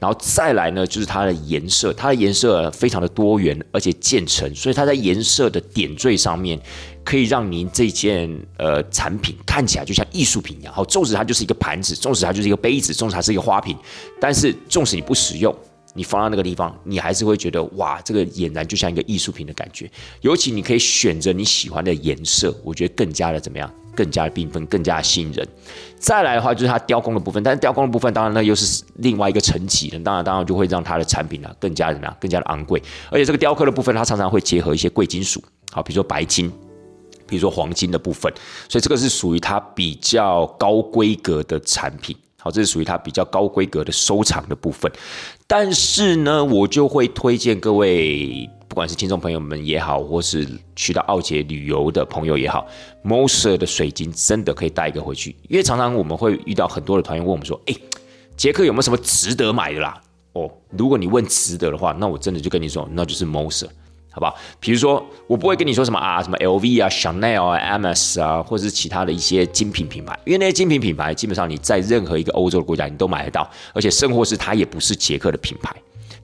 [SPEAKER 1] 然后再来呢，就是它的颜色，它的颜色非常的多元，而且渐层，所以它在颜色的点缀上面。可以让您这件呃产品看起来就像艺术品一样，好，纵使它就是一个盘子，纵使它就是一个杯子，纵使它是一个花瓶，但是纵使你不使用，你放到那个地方，你还是会觉得哇，这个俨然就像一个艺术品的感觉。尤其你可以选择你喜欢的颜色，我觉得更加的怎么样，更加的缤纷，更加的吸引人。再来的话就是它雕工的部分，但是雕工的部分当然那又是另外一个层级的，当然当然就会让它的产品呢更加的怎么样，更加的昂贵。而且这个雕刻的部分，它常常会结合一些贵金属，好，比如说白金。比如说黄金的部分，所以这个是属于它比较高规格的产品。好，这是属于它比较高规格的收藏的部分。但是呢，我就会推荐各位，不管是听众朋友们也好，或是去到奥杰旅游的朋友也好，Moser 的水晶真的可以带一个回去。因为常常我们会遇到很多的团员问我们说：“哎，杰克有没有什么值得买的啦？”哦，如果你问值得的话，那我真的就跟你说，那就是 Moser。好不好？比如说，我不会跟你说什么啊，什么 LV 啊、Chanel 啊、m s 啊，或者是其他的一些精品品牌，因为那些精品品牌基本上你在任何一个欧洲的国家你都买得到，而且甚或是它也不是捷克的品牌。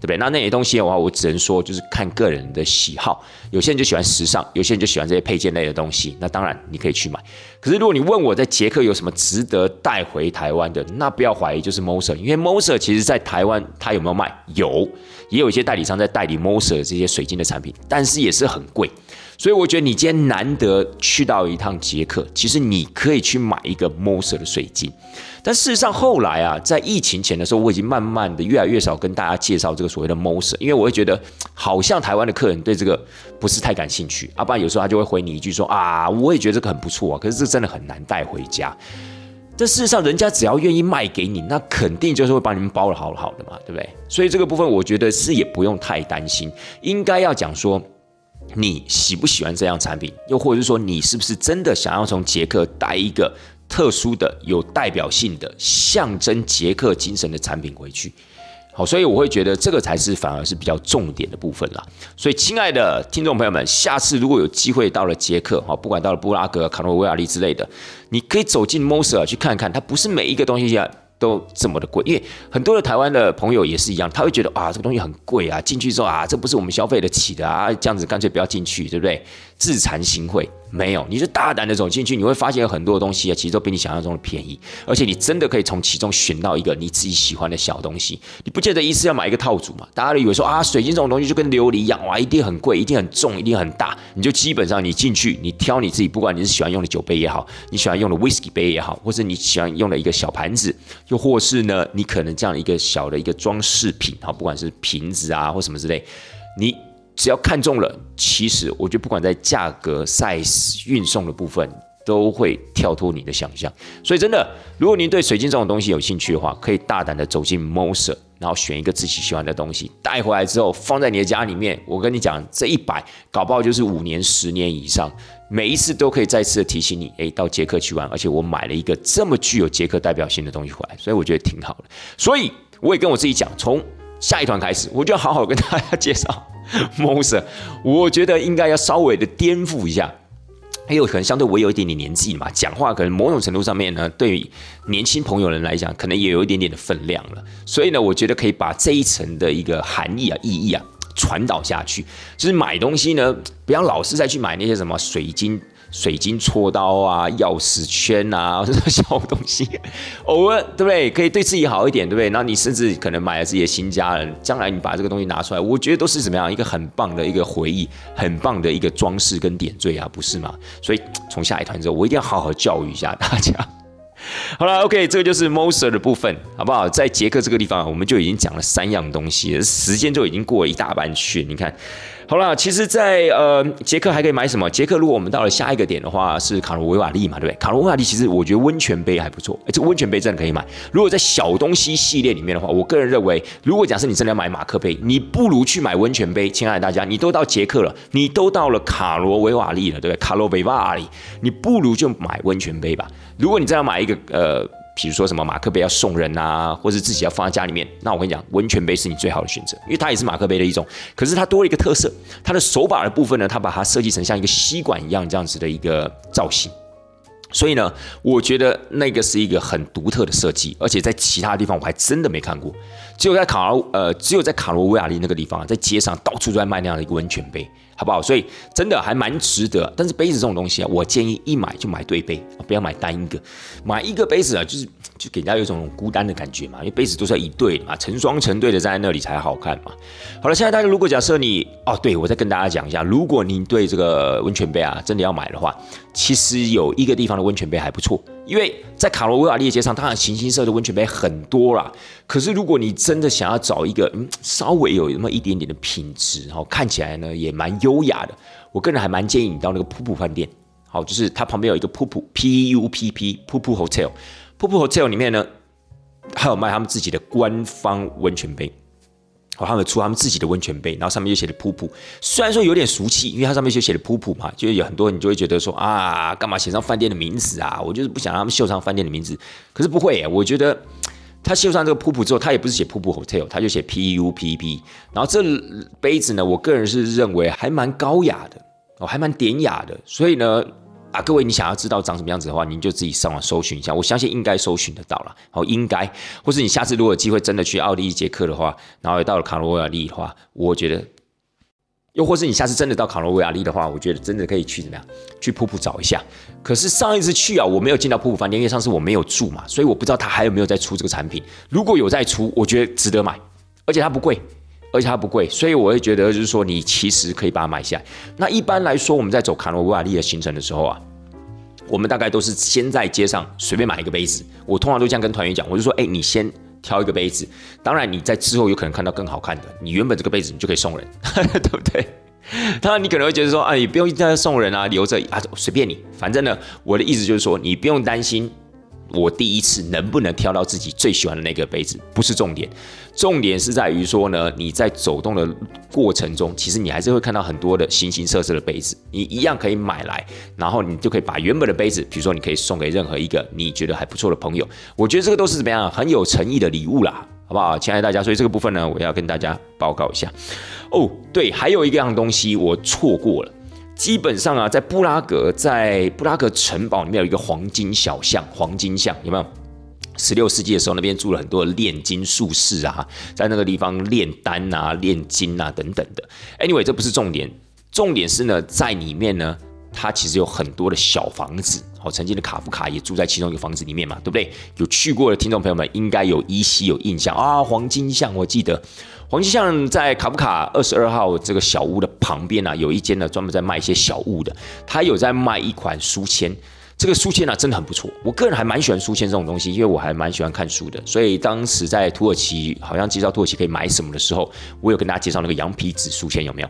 [SPEAKER 1] 对不对？那那些东西的话，我只能说就是看个人的喜好。有些人就喜欢时尚，有些人就喜欢这些配件类的东西。那当然你可以去买。可是如果你问我在捷克有什么值得带回台湾的，那不要怀疑，就是 Moser。因为 Moser 其实在台湾它有没有卖？有，也有一些代理商在代理 Moser 这些水晶的产品，但是也是很贵。所以我觉得你今天难得去到一趟捷克，其实你可以去买一个 Moser 的水晶。但事实上，后来啊，在疫情前的时候，我已经慢慢的越来越少跟大家介绍这个所谓的 Moser，因为我会觉得好像台湾的客人对这个不是太感兴趣。阿爸有时候他就会回你一句说啊，我也觉得这个很不错啊，可是这真的很难带回家。这事实上，人家只要愿意卖给你，那肯定就是会把你们包的好好的嘛，对不对？所以这个部分我觉得是也不用太担心，应该要讲说你喜不喜欢这样产品，又或者是说你是不是真的想要从捷克带一个。特殊的、有代表性的、象征捷克精神的产品回去，好，所以我会觉得这个才是反而是比较重点的部分啦。所以，亲爱的听众朋友们，下次如果有机会到了捷克，哈，不管到了布拉格、卡诺维亚利之类的，你可以走进 Moser 去看看，它不是每一个东西啊都这么的贵，因为很多的台湾的朋友也是一样，他会觉得啊，这个东西很贵啊，进去之后啊，这不是我们消费得起的啊，这样子干脆不要进去，对不对？自惭形秽。没有，你就大胆的走进去，你会发现有很多东西啊，其实都比你想象中的便宜，而且你真的可以从其中选到一个你自己喜欢的小东西。你不见得一次要买一个套组嘛？大家都以为说啊，水晶这种东西就跟琉璃一样，哇，一定很贵，一定很重，一定很大。你就基本上你进去，你挑你自己，不管你是喜欢用的酒杯也好，你喜欢用的 whisky 杯也好，或者你喜欢用的一个小盘子，又或是呢，你可能这样一个小的一个装饰品，好，不管是瓶子啊或什么之类，你。只要看中了，其实我觉得不管在价格、size、运送的部分，都会跳脱你的想象。所以真的，如果您对水晶这种东西有兴趣的话，可以大胆的走进 Moser，然后选一个自己喜欢的东西带回来之后，放在你的家里面。我跟你讲，这一摆搞不好就是五年、十年以上，每一次都可以再次的提醒你，诶，到捷克去玩。而且我买了一个这么具有捷克代表性的东西回来，所以我觉得挺好的。所以我也跟我自己讲，从下一团开始，我就要好好跟大家介绍。Moser，我觉得应该要稍微的颠覆一下，还有可能相对我有一点点年纪嘛，讲话可能某种程度上面呢，对于年轻朋友人来讲，可能也有一点点的分量了。所以呢，我觉得可以把这一层的一个含义啊、意义啊传导下去，就是买东西呢，不要老是再去买那些什么水晶。水晶锉刀啊，钥匙圈啊，这种小东西，偶尔对不对？可以对自己好一点，对不对？那你甚至可能买了自己的新家人，将来你把这个东西拿出来，我觉得都是怎么样一个很棒的一个回忆，很棒的一个装饰跟点缀啊，不是吗？所以从下一团之后，我一定要好好教育一下大家。好了，OK，这个就是 Moser 的部分，好不好？在捷克这个地方，我们就已经讲了三样东西，时间就已经过了一大半去，你看。好了，其实，在呃捷克还可以买什么？捷克如果我们到了下一个点的话，是卡罗维瓦利嘛，对不对？卡罗维瓦利其实我觉得温泉杯还不错，哎，这个温泉杯真的可以买。如果在小东西系列里面的话，我个人认为，如果假设你真的要买马克杯，你不如去买温泉杯。亲爱的大家，你都到捷克了，你都到了卡罗维瓦利了，对不对？卡罗维瓦利，你不如就买温泉杯吧。如果你再要买一个呃。比如说什么马克杯要送人啊，或是自己要放在家里面，那我跟你讲，温泉杯是你最好的选择，因为它也是马克杯的一种，可是它多了一个特色，它的手把的部分呢，它把它设计成像一个吸管一样这样子的一个造型，所以呢，我觉得那个是一个很独特的设计，而且在其他地方我还真的没看过，只有在卡罗呃，只有在卡罗维亚利那个地方，在街上到处都在卖那样的一个温泉杯。好不好？所以真的还蛮值得。但是杯子这种东西啊，我建议一买就买对杯，不要买单一个。买一个杯子啊，就是就给人家有一种孤单的感觉嘛。因为杯子都是要一对嘛，成双成对的站在那里才好看嘛。好了，现在大家如果假设你哦，对我再跟大家讲一下，如果您对这个温泉杯啊真的要买的话，其实有一个地方的温泉杯还不错。因为在卡罗维瓦利街上，当然形形色色的温泉杯很多啦。可是如果你真的想要找一个嗯稍微有那么一点点的品质，然后看起来呢也蛮优雅的，我个人还蛮建议你到那个瀑布饭店。好，就是它旁边有一个瀑布 P U P P 瀑布 Hotel，瀑布 Hotel 里面呢还有卖他们自己的官方温泉杯。他们出他们自己的温泉杯，然后上面就写的“噗噗”，虽然说有点俗气，因为它上面就写的“噗噗”嘛，就有很多人就会觉得说啊，干嘛写上饭店的名字啊？我就是不想让他们绣上饭店的名字。可是不会，我觉得他绣上这个“噗噗”之后，他也不是写“噗噗 hotel”，他就写 “P U P P”。然后这杯子呢，我个人是认为还蛮高雅的，哦，还蛮典雅的，所以呢。啊，各位，你想要知道长什么样子的话，您就自己上网搜寻一下，我相信应该搜寻得到了。好，应该，或是你下次如果有机会真的去奥地利捷克的话，然后也到了卡罗维亚利的话，我觉得，又或是你下次真的到卡罗维亚利的话，我觉得真的可以去怎么样，去瀑布找一下。可是上一次去啊，我没有进到瀑布饭店，因为上次我没有住嘛，所以我不知道他还有没有在出这个产品。如果有在出，我觉得值得买，而且它不贵。而且它不贵，所以我会觉得就是说，你其实可以把它买下来。那一般来说，我们在走卡罗维瓦利的行程的时候啊，我们大概都是先在街上随便买一个杯子。我通常都这样跟团员讲，我就说，哎，你先挑一个杯子。当然，你在之后有可能看到更好看的，你原本这个杯子你就可以送人，对不对？当然，你可能会觉得说，哎，不用再送人啊，留着啊，随便你。反正呢，我的意思就是说，你不用担心。我第一次能不能挑到自己最喜欢的那个杯子，不是重点，重点是在于说呢，你在走动的过程中，其实你还是会看到很多的形形色色的杯子，你一样可以买来，然后你就可以把原本的杯子，比如说你可以送给任何一个你觉得还不错的朋友，我觉得这个都是怎么样很有诚意的礼物啦，好不好，亲爱的大家？所以这个部分呢，我要跟大家报告一下。哦，对，还有一样东西我错过了。基本上啊，在布拉格，在布拉格城堡里面有一个黄金小巷，黄金巷有没有？十六世纪的时候，那边住了很多炼金术士啊，在那个地方炼丹啊、炼金啊等等的。Anyway，这不是重点。重点是呢，在里面呢，它其实有很多的小房子。好，曾经的卡夫卡也住在其中一个房子里面嘛，对不对？有去过的听众朋友们应该有依稀有印象啊。黄金巷，我记得黄金巷在卡夫卡二十二号这个小屋的旁边啊，有一间呢专门在卖一些小物的，他有在卖一款书签。这个书签呢，真的很不错。我个人还蛮喜欢书签这种东西，因为我还蛮喜欢看书的。所以当时在土耳其，好像介绍土耳其可以买什么的时候，我有跟大家介绍那个羊皮纸书签，有没有？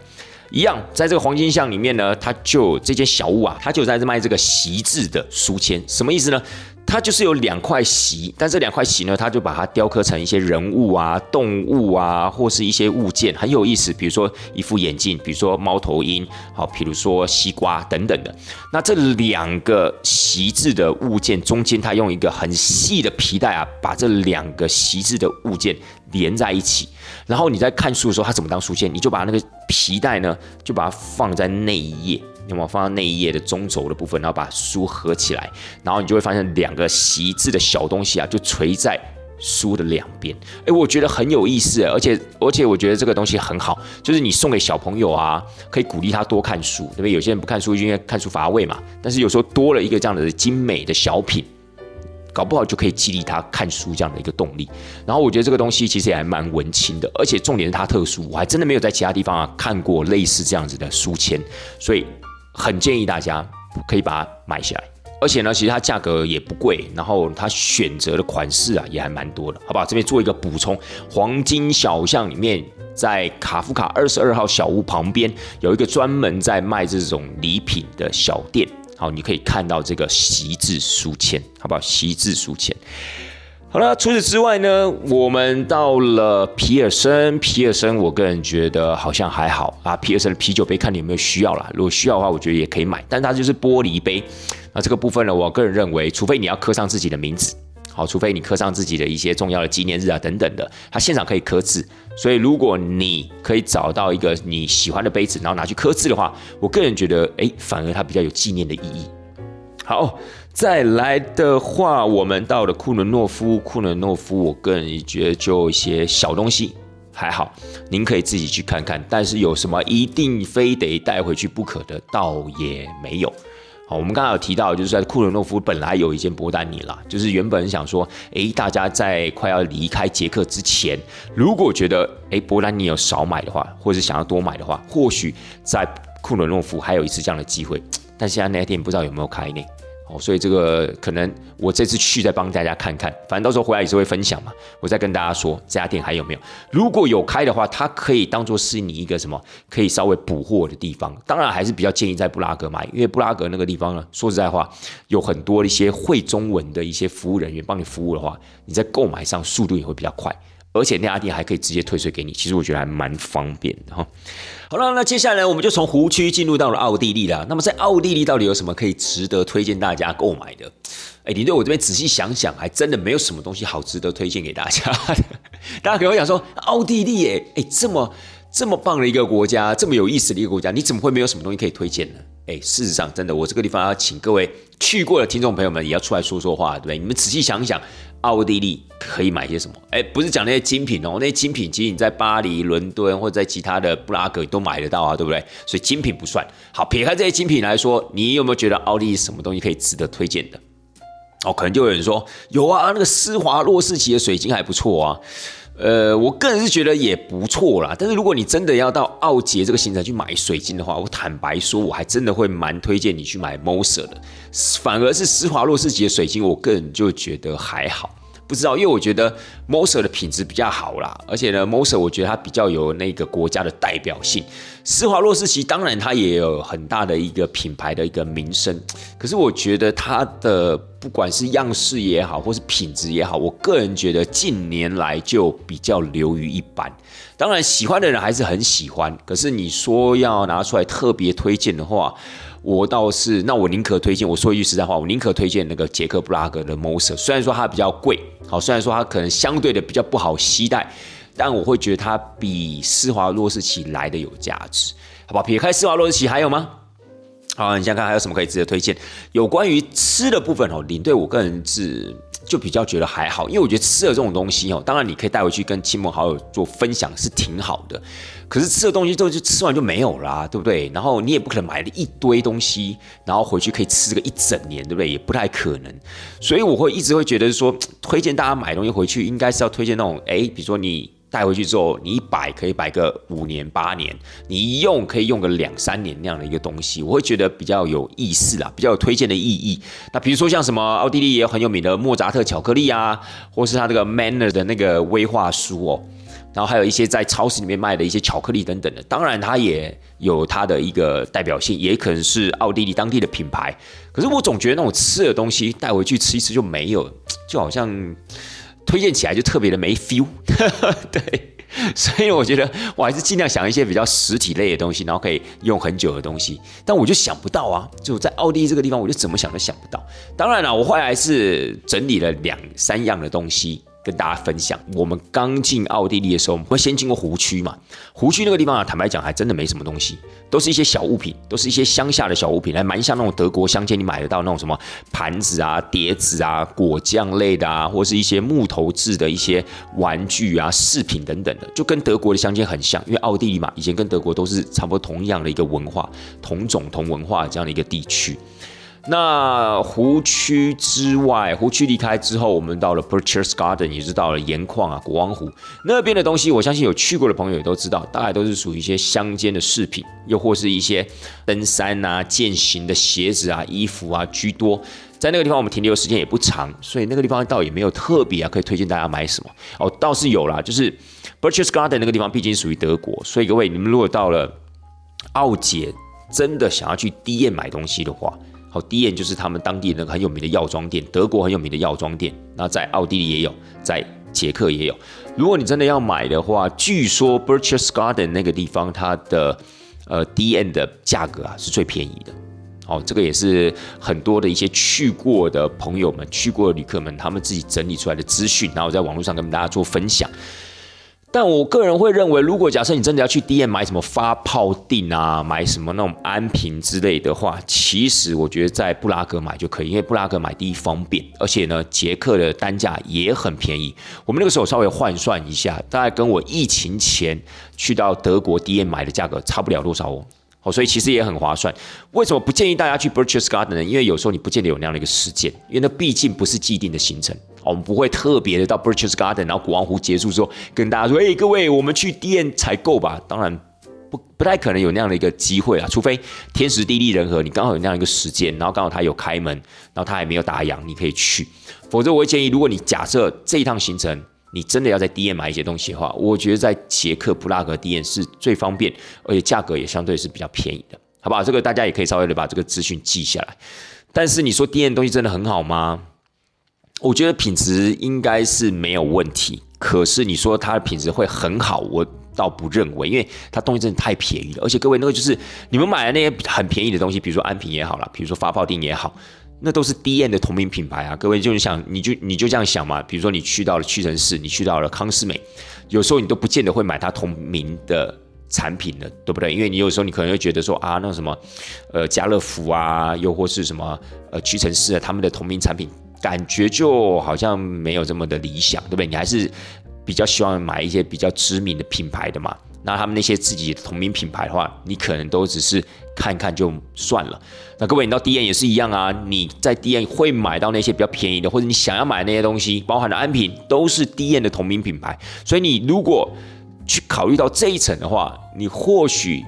[SPEAKER 1] 一样，在这个黄金巷里面呢，它就这间小屋啊，它就在卖这个席字的书签，什么意思呢？它就是有两块席，但这两块席呢，它就把它雕刻成一些人物啊、动物啊，或是一些物件，很有意思。比如说一副眼镜，比如说猫头鹰，好，比如说西瓜等等的。那这两个席字的物件中间，它用一个很细的皮带啊，把这两个席字的物件连在一起。然后你在看书的时候，它怎么当书签？你就把那个皮带呢，就把它放在那一页。有没有放到那一页的中轴的部分，然后把书合起来，然后你就会发现两个习字的小东西啊，就垂在书的两边。哎，我觉得很有意思，而且而且我觉得这个东西很好，就是你送给小朋友啊，可以鼓励他多看书，对不对？有些人不看书，因为看书乏味嘛。但是有时候多了一个这样的精美的小品，搞不好就可以激励他看书这样的一个动力。然后我觉得这个东西其实也还蛮文青的，而且重点是它特殊，我还真的没有在其他地方啊看过类似这样子的书签，所以。很建议大家可以把它买下来，而且呢，其实它价格也不贵，然后它选择的款式啊也还蛮多的，好不好？这边做一个补充，黄金小巷里面，在卡夫卡二十二号小屋旁边有一个专门在卖这种礼品的小店，好，你可以看到这个席字书签，好不好？席字书签。好了，除此之外呢，我们到了皮尔森。皮尔森，我个人觉得好像还好啊。皮尔森的啤酒杯，看你有没有需要啦。如果需要的话，我觉得也可以买，但它就是玻璃杯。那这个部分呢，我个人认为，除非你要刻上自己的名字，好，除非你刻上自己的一些重要的纪念日啊等等的，它现场可以刻字。所以，如果你可以找到一个你喜欢的杯子，然后拿去刻字的话，我个人觉得，哎，反而它比较有纪念的意义。好。再来的话，我们到了库伦诺夫。库伦诺夫，我个人觉得就一些小东西还好，您可以自己去看看。但是有什么一定非得带回去不可的，倒也没有。好，我们刚刚有提到，就是在库伦诺夫本来有一件波丹尼啦，就是原本想说，诶，大家在快要离开捷克之前，如果觉得诶波丹尼有少买的话，或者想要多买的话，或许在库伦诺夫还有一次这样的机会。但现在那家店不知道有没有开呢？哦，所以这个可能我这次去再帮大家看看，反正到时候回来也是会分享嘛。我再跟大家说这家店还有没有，如果有开的话，它可以当做是你一个什么可以稍微补货的地方。当然还是比较建议在布拉格买，因为布拉格那个地方呢，说实在话，有很多一些会中文的一些服务人员帮你服务的话，你在购买上速度也会比较快。而且那家店还可以直接退税给你，其实我觉得还蛮方便的哈。好了，那接下来我们就从湖区进入到了奥地利了。那么在奥地利到底有什么可以值得推荐大家购买的？哎，你对我这边仔细想想，还真的没有什么东西好值得推荐给大家。大家可能会想说，奥地利哎哎这么这么棒的一个国家，这么有意思的一个国家，你怎么会没有什么东西可以推荐呢？哎，事实上真的，我这个地方要请各位去过的听众朋友们也要出来说说话，对不对？你们仔细想想。奥地利可以买些什么？哎，不是讲那些精品哦，那些精品其实你在巴黎、伦敦或者在其他的布拉格都买得到啊，对不对？所以精品不算。好，撇开这些精品来说，你有没有觉得奥地利什么东西可以值得推荐的？哦，可能就有人说有啊，那个施华洛世奇的水晶还不错啊。呃，我个人是觉得也不错啦。但是如果你真的要到奥捷这个行程去买水晶的话，我坦白说，我还真的会蛮推荐你去买 Moser 的。反而是施华洛世奇的水晶，我个人就觉得还好。不知道，因为我觉得 Moser 的品质比较好啦，而且呢，Moser 我觉得它比较有那个国家的代表性。施华洛世奇当然它也有很大的一个品牌的一个名声，可是我觉得它的不管是样式也好，或是品质也好，我个人觉得近年来就比较流于一般。当然喜欢的人还是很喜欢，可是你说要拿出来特别推荐的话。我倒是，那我宁可推荐。我说一句实在话，我宁可推荐那个捷克布拉格的 Moser。虽然说它比较贵，好，虽然说它可能相对的比较不好携带，但我会觉得它比施华洛世奇来的有价值，好吧？撇开施华洛世奇，还有吗？好，你想看还有什么可以值得推荐？有关于吃的部分哦，领队我个人是就比较觉得还好，因为我觉得吃的这种东西哦，当然你可以带回去跟亲朋好友做分享是挺好的。可是吃的东西都就吃完就没有啦，对不对？然后你也不可能买了一堆东西，然后回去可以吃个一整年，对不对？也不太可能。所以我会一直会觉得说，推荐大家买东西回去，应该是要推荐那种，哎，比如说你。带回去之后，你一摆可以摆个五年八年，你一用可以用个两三年那样的一个东西，我会觉得比较有意思啊，比较有推荐的意义。那比如说像什么奥地利也有很有名的莫扎特巧克力啊，或是它这个 Manner 的那个威化酥哦，然后还有一些在超市里面卖的一些巧克力等等的，当然它也有它的一个代表性，也可能是奥地利当地的品牌。可是我总觉得那种吃的东西带回去吃一吃就没有，就好像。推荐起来就特别的没 feel，对，所以我觉得我还是尽量想一些比较实体类的东西，然后可以用很久的东西。但我就想不到啊，就在奥地利这个地方，我就怎么想都想不到。当然了，我后来是整理了两三样的东西。跟大家分享，我们刚进奥地利的时候，我们会先经过湖区嘛。湖区那个地方啊，坦白讲，还真的没什么东西，都是一些小物品，都是一些乡下的小物品，还蛮像那种德国乡间你买得到那种什么盘子啊、碟子啊、果酱类的啊，或是一些木头制的一些玩具啊、饰品等等的，就跟德国的乡间很像。因为奥地利嘛，以前跟德国都是差不多同样的一个文化，同种同文化这样的一个地区。那湖区之外，湖区离开之后，我们到了 Purchase Garden，也是到了盐矿啊，国王湖那边的东西，我相信有去过的朋友也都知道，大概都是属于一些乡间的饰品，又或是一些登山啊、健行的鞋子啊、衣服啊居多。在那个地方，我们停留时间也不长，所以那个地方倒也没有特别啊，可以推荐大家买什么哦。倒是有啦，就是 Purchase Garden 那个地方，毕竟属于德国，所以各位你们如果到了奥姐，真的想要去 D 店买东西的话。好，第一眼就是他们当地那个很有名的药妆店，德国很有名的药妆店。那在奥地利也有，在捷克也有。如果你真的要买的话，据说 b i r c h e s Garden 那个地方，它的呃 D N 的价格啊是最便宜的。哦，这个也是很多的一些去过的朋友们、去过的旅客们，他们自己整理出来的资讯，然后在网络上跟大家做分享。但我个人会认为，如果假设你真的要去 D M 买什么发泡锭啊，买什么那种安瓶之类的话，其实我觉得在布拉格买就可以，因为布拉格买第一方便，而且呢，捷克的单价也很便宜。我们那个时候稍微换算一下，大概跟我疫情前去到德国 D M 买的价格差不了多少哦。好，所以其实也很划算。为什么不建议大家去 b u r c h e s Garden 呢？因为有时候你不见得有那样的一个时间，因为那毕竟不是既定的行程。我们不会特别的到 b u r c h e s Garden，然后国王湖结束之后跟大家说：“哎，各位，我们去 D N 采购吧。”当然不不太可能有那样的一个机会啊，除非天时地利人和，你刚好有那样一个时间，然后刚好他有开门，然后他还没有打烊，你可以去。否则，我会建议，如果你假设这一趟行程。你真的要在 D N 买一些东西的话，我觉得在捷克布拉格 D N 是最方便，而且价格也相对是比较便宜的，好不好？这个大家也可以稍微的把这个资讯记下来。但是你说 D N 东西真的很好吗？我觉得品质应该是没有问题，可是你说它的品质会很好，我倒不认为，因为它东西真的太便宜了。而且各位，那个就是你们买的那些很便宜的东西，比如说安瓶也好了，比如说发泡锭也好。那都是 D N 的同名品牌啊，各位就是想，你就你就这样想嘛。比如说你去到了屈臣氏，你去到了康斯美，有时候你都不见得会买它同名的产品的，对不对？因为你有时候你可能会觉得说啊，那什么，呃，家乐福啊，又或是什么，呃，屈臣氏啊，他们的同名产品感觉就好像没有这么的理想，对不对？你还是比较希望买一些比较知名的品牌的嘛。那他们那些自己同名品牌的话，你可能都只是看看就算了。那各位，你到 D N 也是一样啊，你在 D N 会买到那些比较便宜的，或者你想要买那些东西，包含的安瓶，都是 D N 的同名品牌。所以你如果去考虑到这一层的话，你或许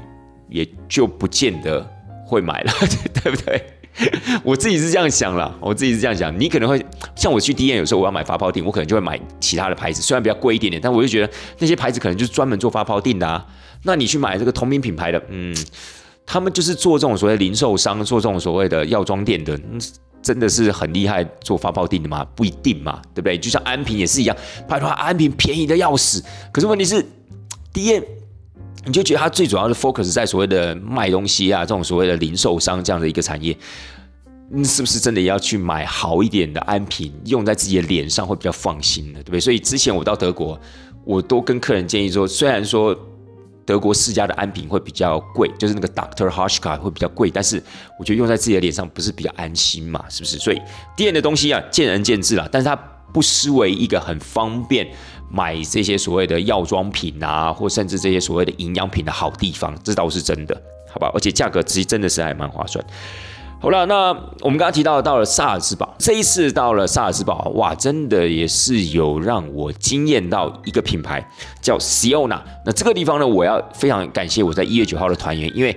[SPEAKER 1] 也就不见得会买了，对不对？我自己是这样想了，我自己是这样想。你可能会像我去 D N，有时候我要买发泡锭，我可能就会买其他的牌子，虽然比较贵一点点，但我就觉得那些牌子可能就是专门做发泡锭的啊。那你去买这个同名品牌的，嗯，他们就是做这种所谓零售商，做这种所谓的药妆店的，真的是很厉害做发泡锭的吗？不一定嘛，对不对？就像安瓶也是一样，拜托安瓶便宜的要死，可是问题是 D N。你就觉得它最主要的 focus 在所谓的卖东西啊，这种所谓的零售商这样的一个产业，你是不是真的要去买好一点的安瓶，用在自己的脸上会比较放心的，对不对？所以之前我到德国，我都跟客人建议说，虽然说德国世家的安瓶会比较贵，就是那个 Doctor Hoshka 会比较贵，但是我觉得用在自己的脸上不是比较安心嘛，是不是？所以店的东西啊，见仁见智啦，但是它不失为一个很方便买这些所谓的药妆品啊，或甚至这些所谓的营养品的好地方，这倒是真的，好吧？而且价格其实真的是还蛮划算。好了，那我们刚刚提到到了萨尔兹堡，这一次到了萨尔兹堡，哇，真的也是有让我惊艳到一个品牌，叫 Siona。那这个地方呢，我要非常感谢我在一月九号的团员，因为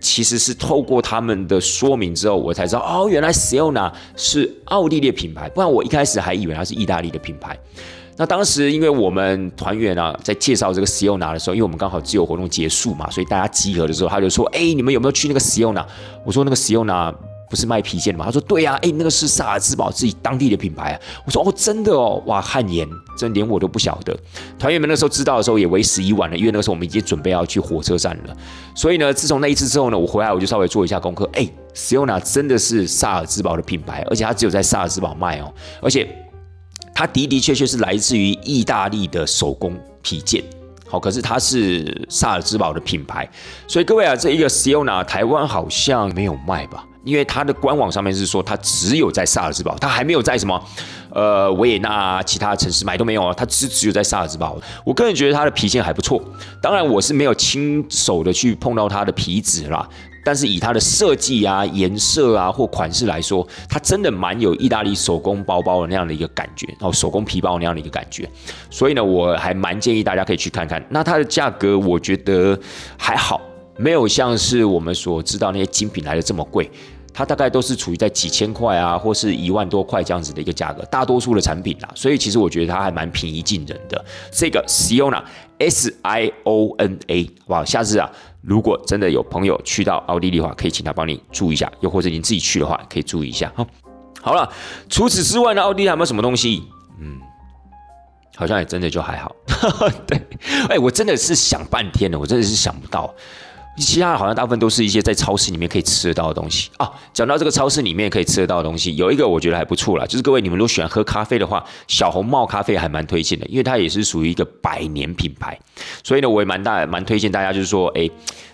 [SPEAKER 1] 其实是透过他们的说明之后，我才知道哦，原来 Siona 是奥地利品牌，不然我一开始还以为它是意大利的品牌。那当时因为我们团员啊在介绍这个 Siona 的时候，因为我们刚好自由活动结束嘛，所以大家集合的时候，他就说：“哎，你们有没有去那个 Siona？” 我说：“那个 Siona。”不是卖皮件的吗？他说对呀，哎，那个是萨尔兹堡自己当地的品牌啊。我说哦，真的哦，哇，汗颜，真连我都不晓得。团员们那时候知道的时候也为时已晚了，因为那个时候我们已经准备要去火车站了。所以呢，自从那一次之后呢，我回来我就稍微做一下功课。哎，Siona 真的是萨尔兹堡的品牌，而且它只有在萨尔兹堡卖哦，而且它的的确确是来自于意大利的手工皮件。好，可是它是萨尔兹堡的品牌，所以各位啊，这一个 Siona 台湾好像没有卖吧？因为它的官网上面是说，它只有在萨尔兹堡，它还没有在什么，呃，维也纳其他城市买都没有啊，它只只有在萨尔兹堡。我个人觉得它的皮件还不错，当然我是没有亲手的去碰到它的皮子啦，但是以它的设计啊、颜色啊或款式来说，它真的蛮有意大利手工包包的那样的一个感觉，然后手工皮包那样的一个感觉，所以呢，我还蛮建议大家可以去看看。那它的价格我觉得还好，没有像是我们所知道那些精品来的这么贵。它大概都是处于在几千块啊，或是一万多块这样子的一个价格，大多数的产品啦，所以其实我觉得它还蛮平易近人的。这个 Siona S I O N A，好不好？下次啊，如果真的有朋友去到奥地利的话，可以请他帮你注意一下，又或者你自己去的话，可以注意一下哈。好了，除此之外呢，奥地利有没有什么东西？嗯，好像也真的就还好。对，哎，我真的是想半天了，我真的是想不到。其他的好像大部分都是一些在超市里面可以吃得到的东西啊。讲到这个超市里面可以吃得到的东西，有一个我觉得还不错啦，就是各位你们如果喜欢喝咖啡的话，小红帽咖啡还蛮推荐的，因为它也是属于一个百年品牌，所以呢我也蛮大蛮推荐大家，就是说，哎，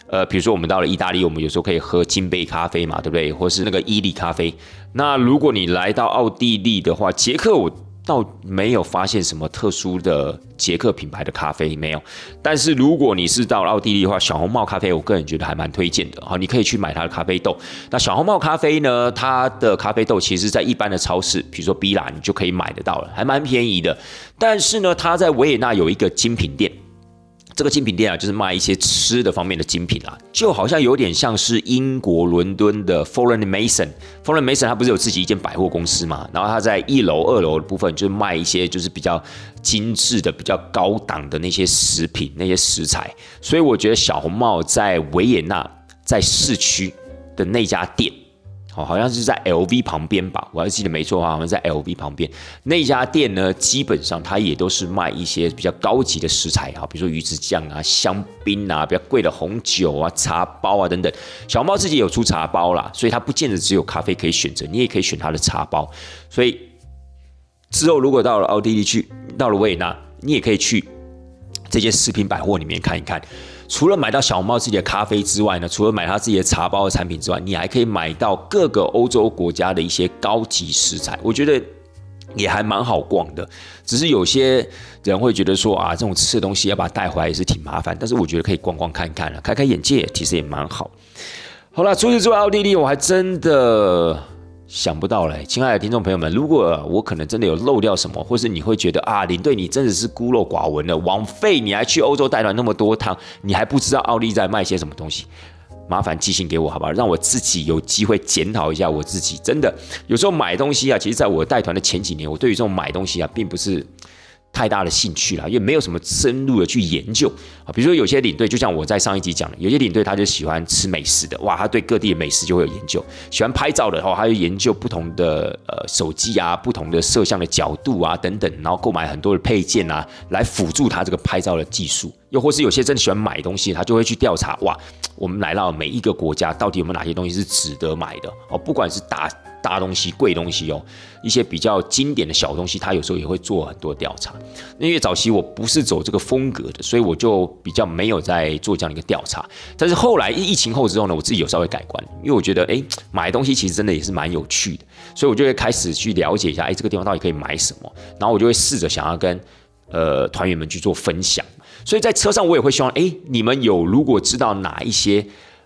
[SPEAKER 1] 呃，比如说我们到了意大利，我们有时候可以喝金杯咖啡嘛，对不对？或是那个伊利咖啡。那如果你来到奥地利的话，捷克我。倒没有发现什么特殊的捷克品牌的咖啡没有，但是如果你是到奥地利的话，小红帽咖啡我个人觉得还蛮推荐的好，你可以去买它的咖啡豆。那小红帽咖啡呢，它的咖啡豆其实在一般的超市，比如说 B 拉，你就可以买得到了，还蛮便宜的。但是呢，它在维也纳有一个精品店。这个精品店啊，就是卖一些吃的方面的精品啦，就好像有点像是英国伦敦的 Foreign Mason。Foreign Mason 他不是有自己一间百货公司嘛？然后他在一楼、二楼的部分就是卖一些就是比较精致的、比较高档的那些食品、那些食材。所以我觉得小红帽在维也纳在市区的那家店。哦，好像是在 LV 旁边吧，我还记得没错的话，好像在 LV 旁边那家店呢，基本上它也都是卖一些比较高级的食材啊，比如说鱼子酱啊、香槟啊、比较贵的红酒啊、茶包啊等等。小猫自己有出茶包啦，所以它不见得只有咖啡可以选择，你也可以选它的茶包。所以之后如果到了奥地利去，到了维也纳，你也可以去这些食品百货里面看一看。除了买到小红帽自己的咖啡之外呢，除了买他自己的茶包的产品之外，你还可以买到各个欧洲国家的一些高级食材，我觉得也还蛮好逛的。只是有些人会觉得说啊，这种吃的东西要把它带回来也是挺麻烦，但是我觉得可以逛逛看看了，开开眼界，其实也蛮好。好了，除此之外，奥地利我还真的。想不到嘞，亲爱的听众朋友们，如果我可能真的有漏掉什么，或是你会觉得啊，领队你真的是孤陋寡闻了，枉费你还去欧洲带团那么多趟，你还不知道奥利在卖些什么东西，麻烦寄信给我好不好？让我自己有机会检讨一下我自己。真的，有时候买东西啊，其实在我带团的前几年，我对于这种买东西啊，并不是。太大的兴趣了，因为没有什么深入的去研究啊。比如说有些领队，就像我在上一集讲的，有些领队他就喜欢吃美食的，哇，他对各地的美食就会有研究；喜欢拍照的话，他就研究不同的呃手机啊、不同的摄像的角度啊等等，然后购买很多的配件啊，来辅助他这个拍照的技术。又或是有些真的喜欢买东西，他就会去调查，哇，我们来到每一个国家，到底有没有哪些东西是值得买的哦？不管是大。大东西、贵东西哦，一些比较经典的小东西，他有时候也会做很多调查。因为早期我不是走这个风格的，所以我就比较没有在做这样的一个调查。但是后来疫疫情后之后呢，我自己有稍微改观，因为我觉得哎，买东西其实真的也是蛮有趣的，所以我就会开始去了解一下，哎，这个地方到底可以买什么，然后我就会试着想要跟呃团员们去做分享。所以在车上我也会希望，哎，你们有如果知道哪一些。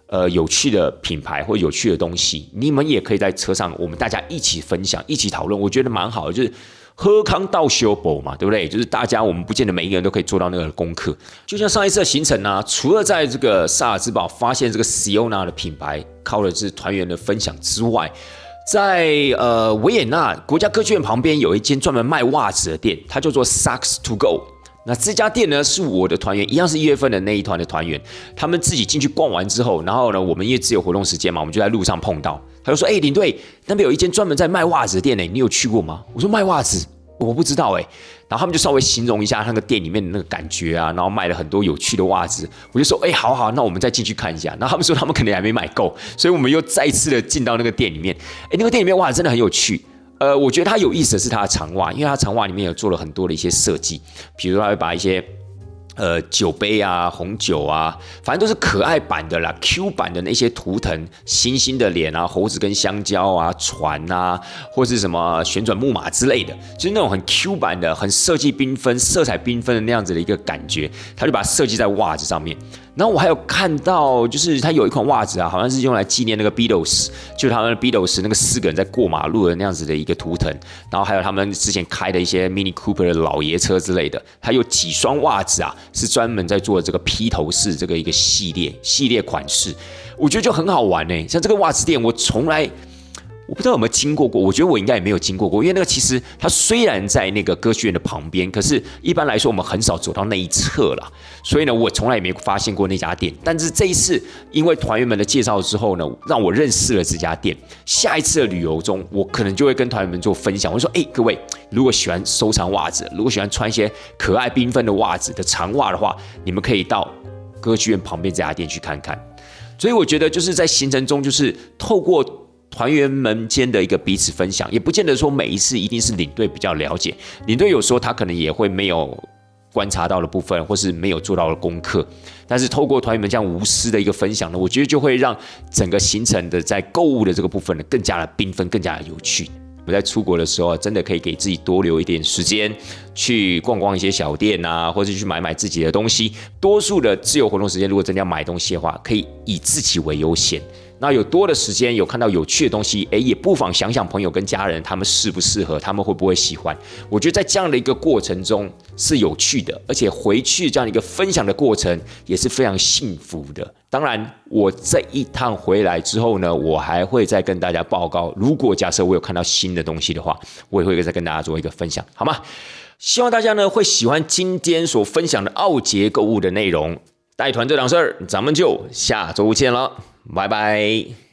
[SPEAKER 1] 呃，有趣的品牌或有趣的东西，你们也可以在车上，我们大家一起分享，一起讨论，我觉得蛮好的。就是喝康道修博嘛，对不对？就是大家，我们不见得每一个人都可以做到那个功课。就像上一次的行程呢，除了在这个萨尔兹堡发现这个 Siona 的品牌，靠的是团员的分享之外，在呃维也纳国家歌剧院旁边有一间专门卖袜子的店，它叫做 Socks to Go。那这家店呢，是我的团员，一样是一月份的那一团的团员，他们自己进去逛完之后，然后呢，我们因为只有活动时间嘛，我们就在路上碰到，他就说：“哎，领队那边有一间专门在卖袜子的店呢，你有去过吗？”我说：“卖袜子，我不知道哎。”然后他们就稍微形容一下那个店里面的那个感觉啊，然后卖了很多有趣的袜子，我就说：“哎，好好，那我们再进去看一下。”然后他们说他们可能还没买够，所以我们又再次的进到那个店里面。哎，那个店里面袜子真的很有趣。呃，我觉得它有意思的是它的长袜，因为它长袜里面有做了很多的一些设计，比如它会把一些呃酒杯啊、红酒啊，反正都是可爱版的啦、Q 版的那些图腾，星星的脸啊、猴子跟香蕉啊、船啊，或是什么旋转木马之类的，就是那种很 Q 版的、很设计缤纷、色彩缤纷的那样子的一个感觉，它就把它设计在袜子上面。然后我还有看到，就是他有一款袜子啊，好像是用来纪念那个 Beatles，就是他们 Beatles 那个四个人在过马路的那样子的一个图腾。然后还有他们之前开的一些 Mini Cooper 的老爷车之类的。还有几双袜子啊，是专门在做这个披头士这个一个系列系列款式，我觉得就很好玩呢。像这个袜子店，我从来。不知道有没有经过过，我觉得我应该也没有经过过，因为那个其实它虽然在那个歌剧院的旁边，可是一般来说我们很少走到那一侧了，所以呢，我从来也没发现过那家店。但是这一次，因为团员们的介绍之后呢，让我认识了这家店。下一次的旅游中，我可能就会跟团员们做分享。我说：“哎，各位，如果喜欢收藏袜子，如果喜欢穿一些可爱缤纷的袜子的长袜的话，你们可以到歌剧院旁边这家店去看看。”所以我觉得就是在行程中，就是透过。团员们间的一个彼此分享，也不见得说每一次一定是领队比较了解。领队有时候他可能也会没有观察到的部分，或是没有做到的功课。但是透过团员们这样无私的一个分享呢，我觉得就会让整个行程的在购物的这个部分呢，更加的缤纷，更加的有趣。我在出国的时候，真的可以给自己多留一点时间，去逛逛一些小店啊，或者去买买自己的东西。多数的自由活动时间，如果真的要买东西的话，可以以自己为优先。那有多的时间，有看到有趣的东西，诶，也不妨想想朋友跟家人他们适不适合，他们会不会喜欢？我觉得在这样的一个过程中是有趣的，而且回去这样一个分享的过程也是非常幸福的。当然，我这一趟回来之后呢，我还会再跟大家报告。如果假设我有看到新的东西的话，我也会再跟大家做一个分享，好吗？希望大家呢会喜欢今天所分享的奥杰购物的内容。带团这档事儿，咱们就下周见了。拜拜。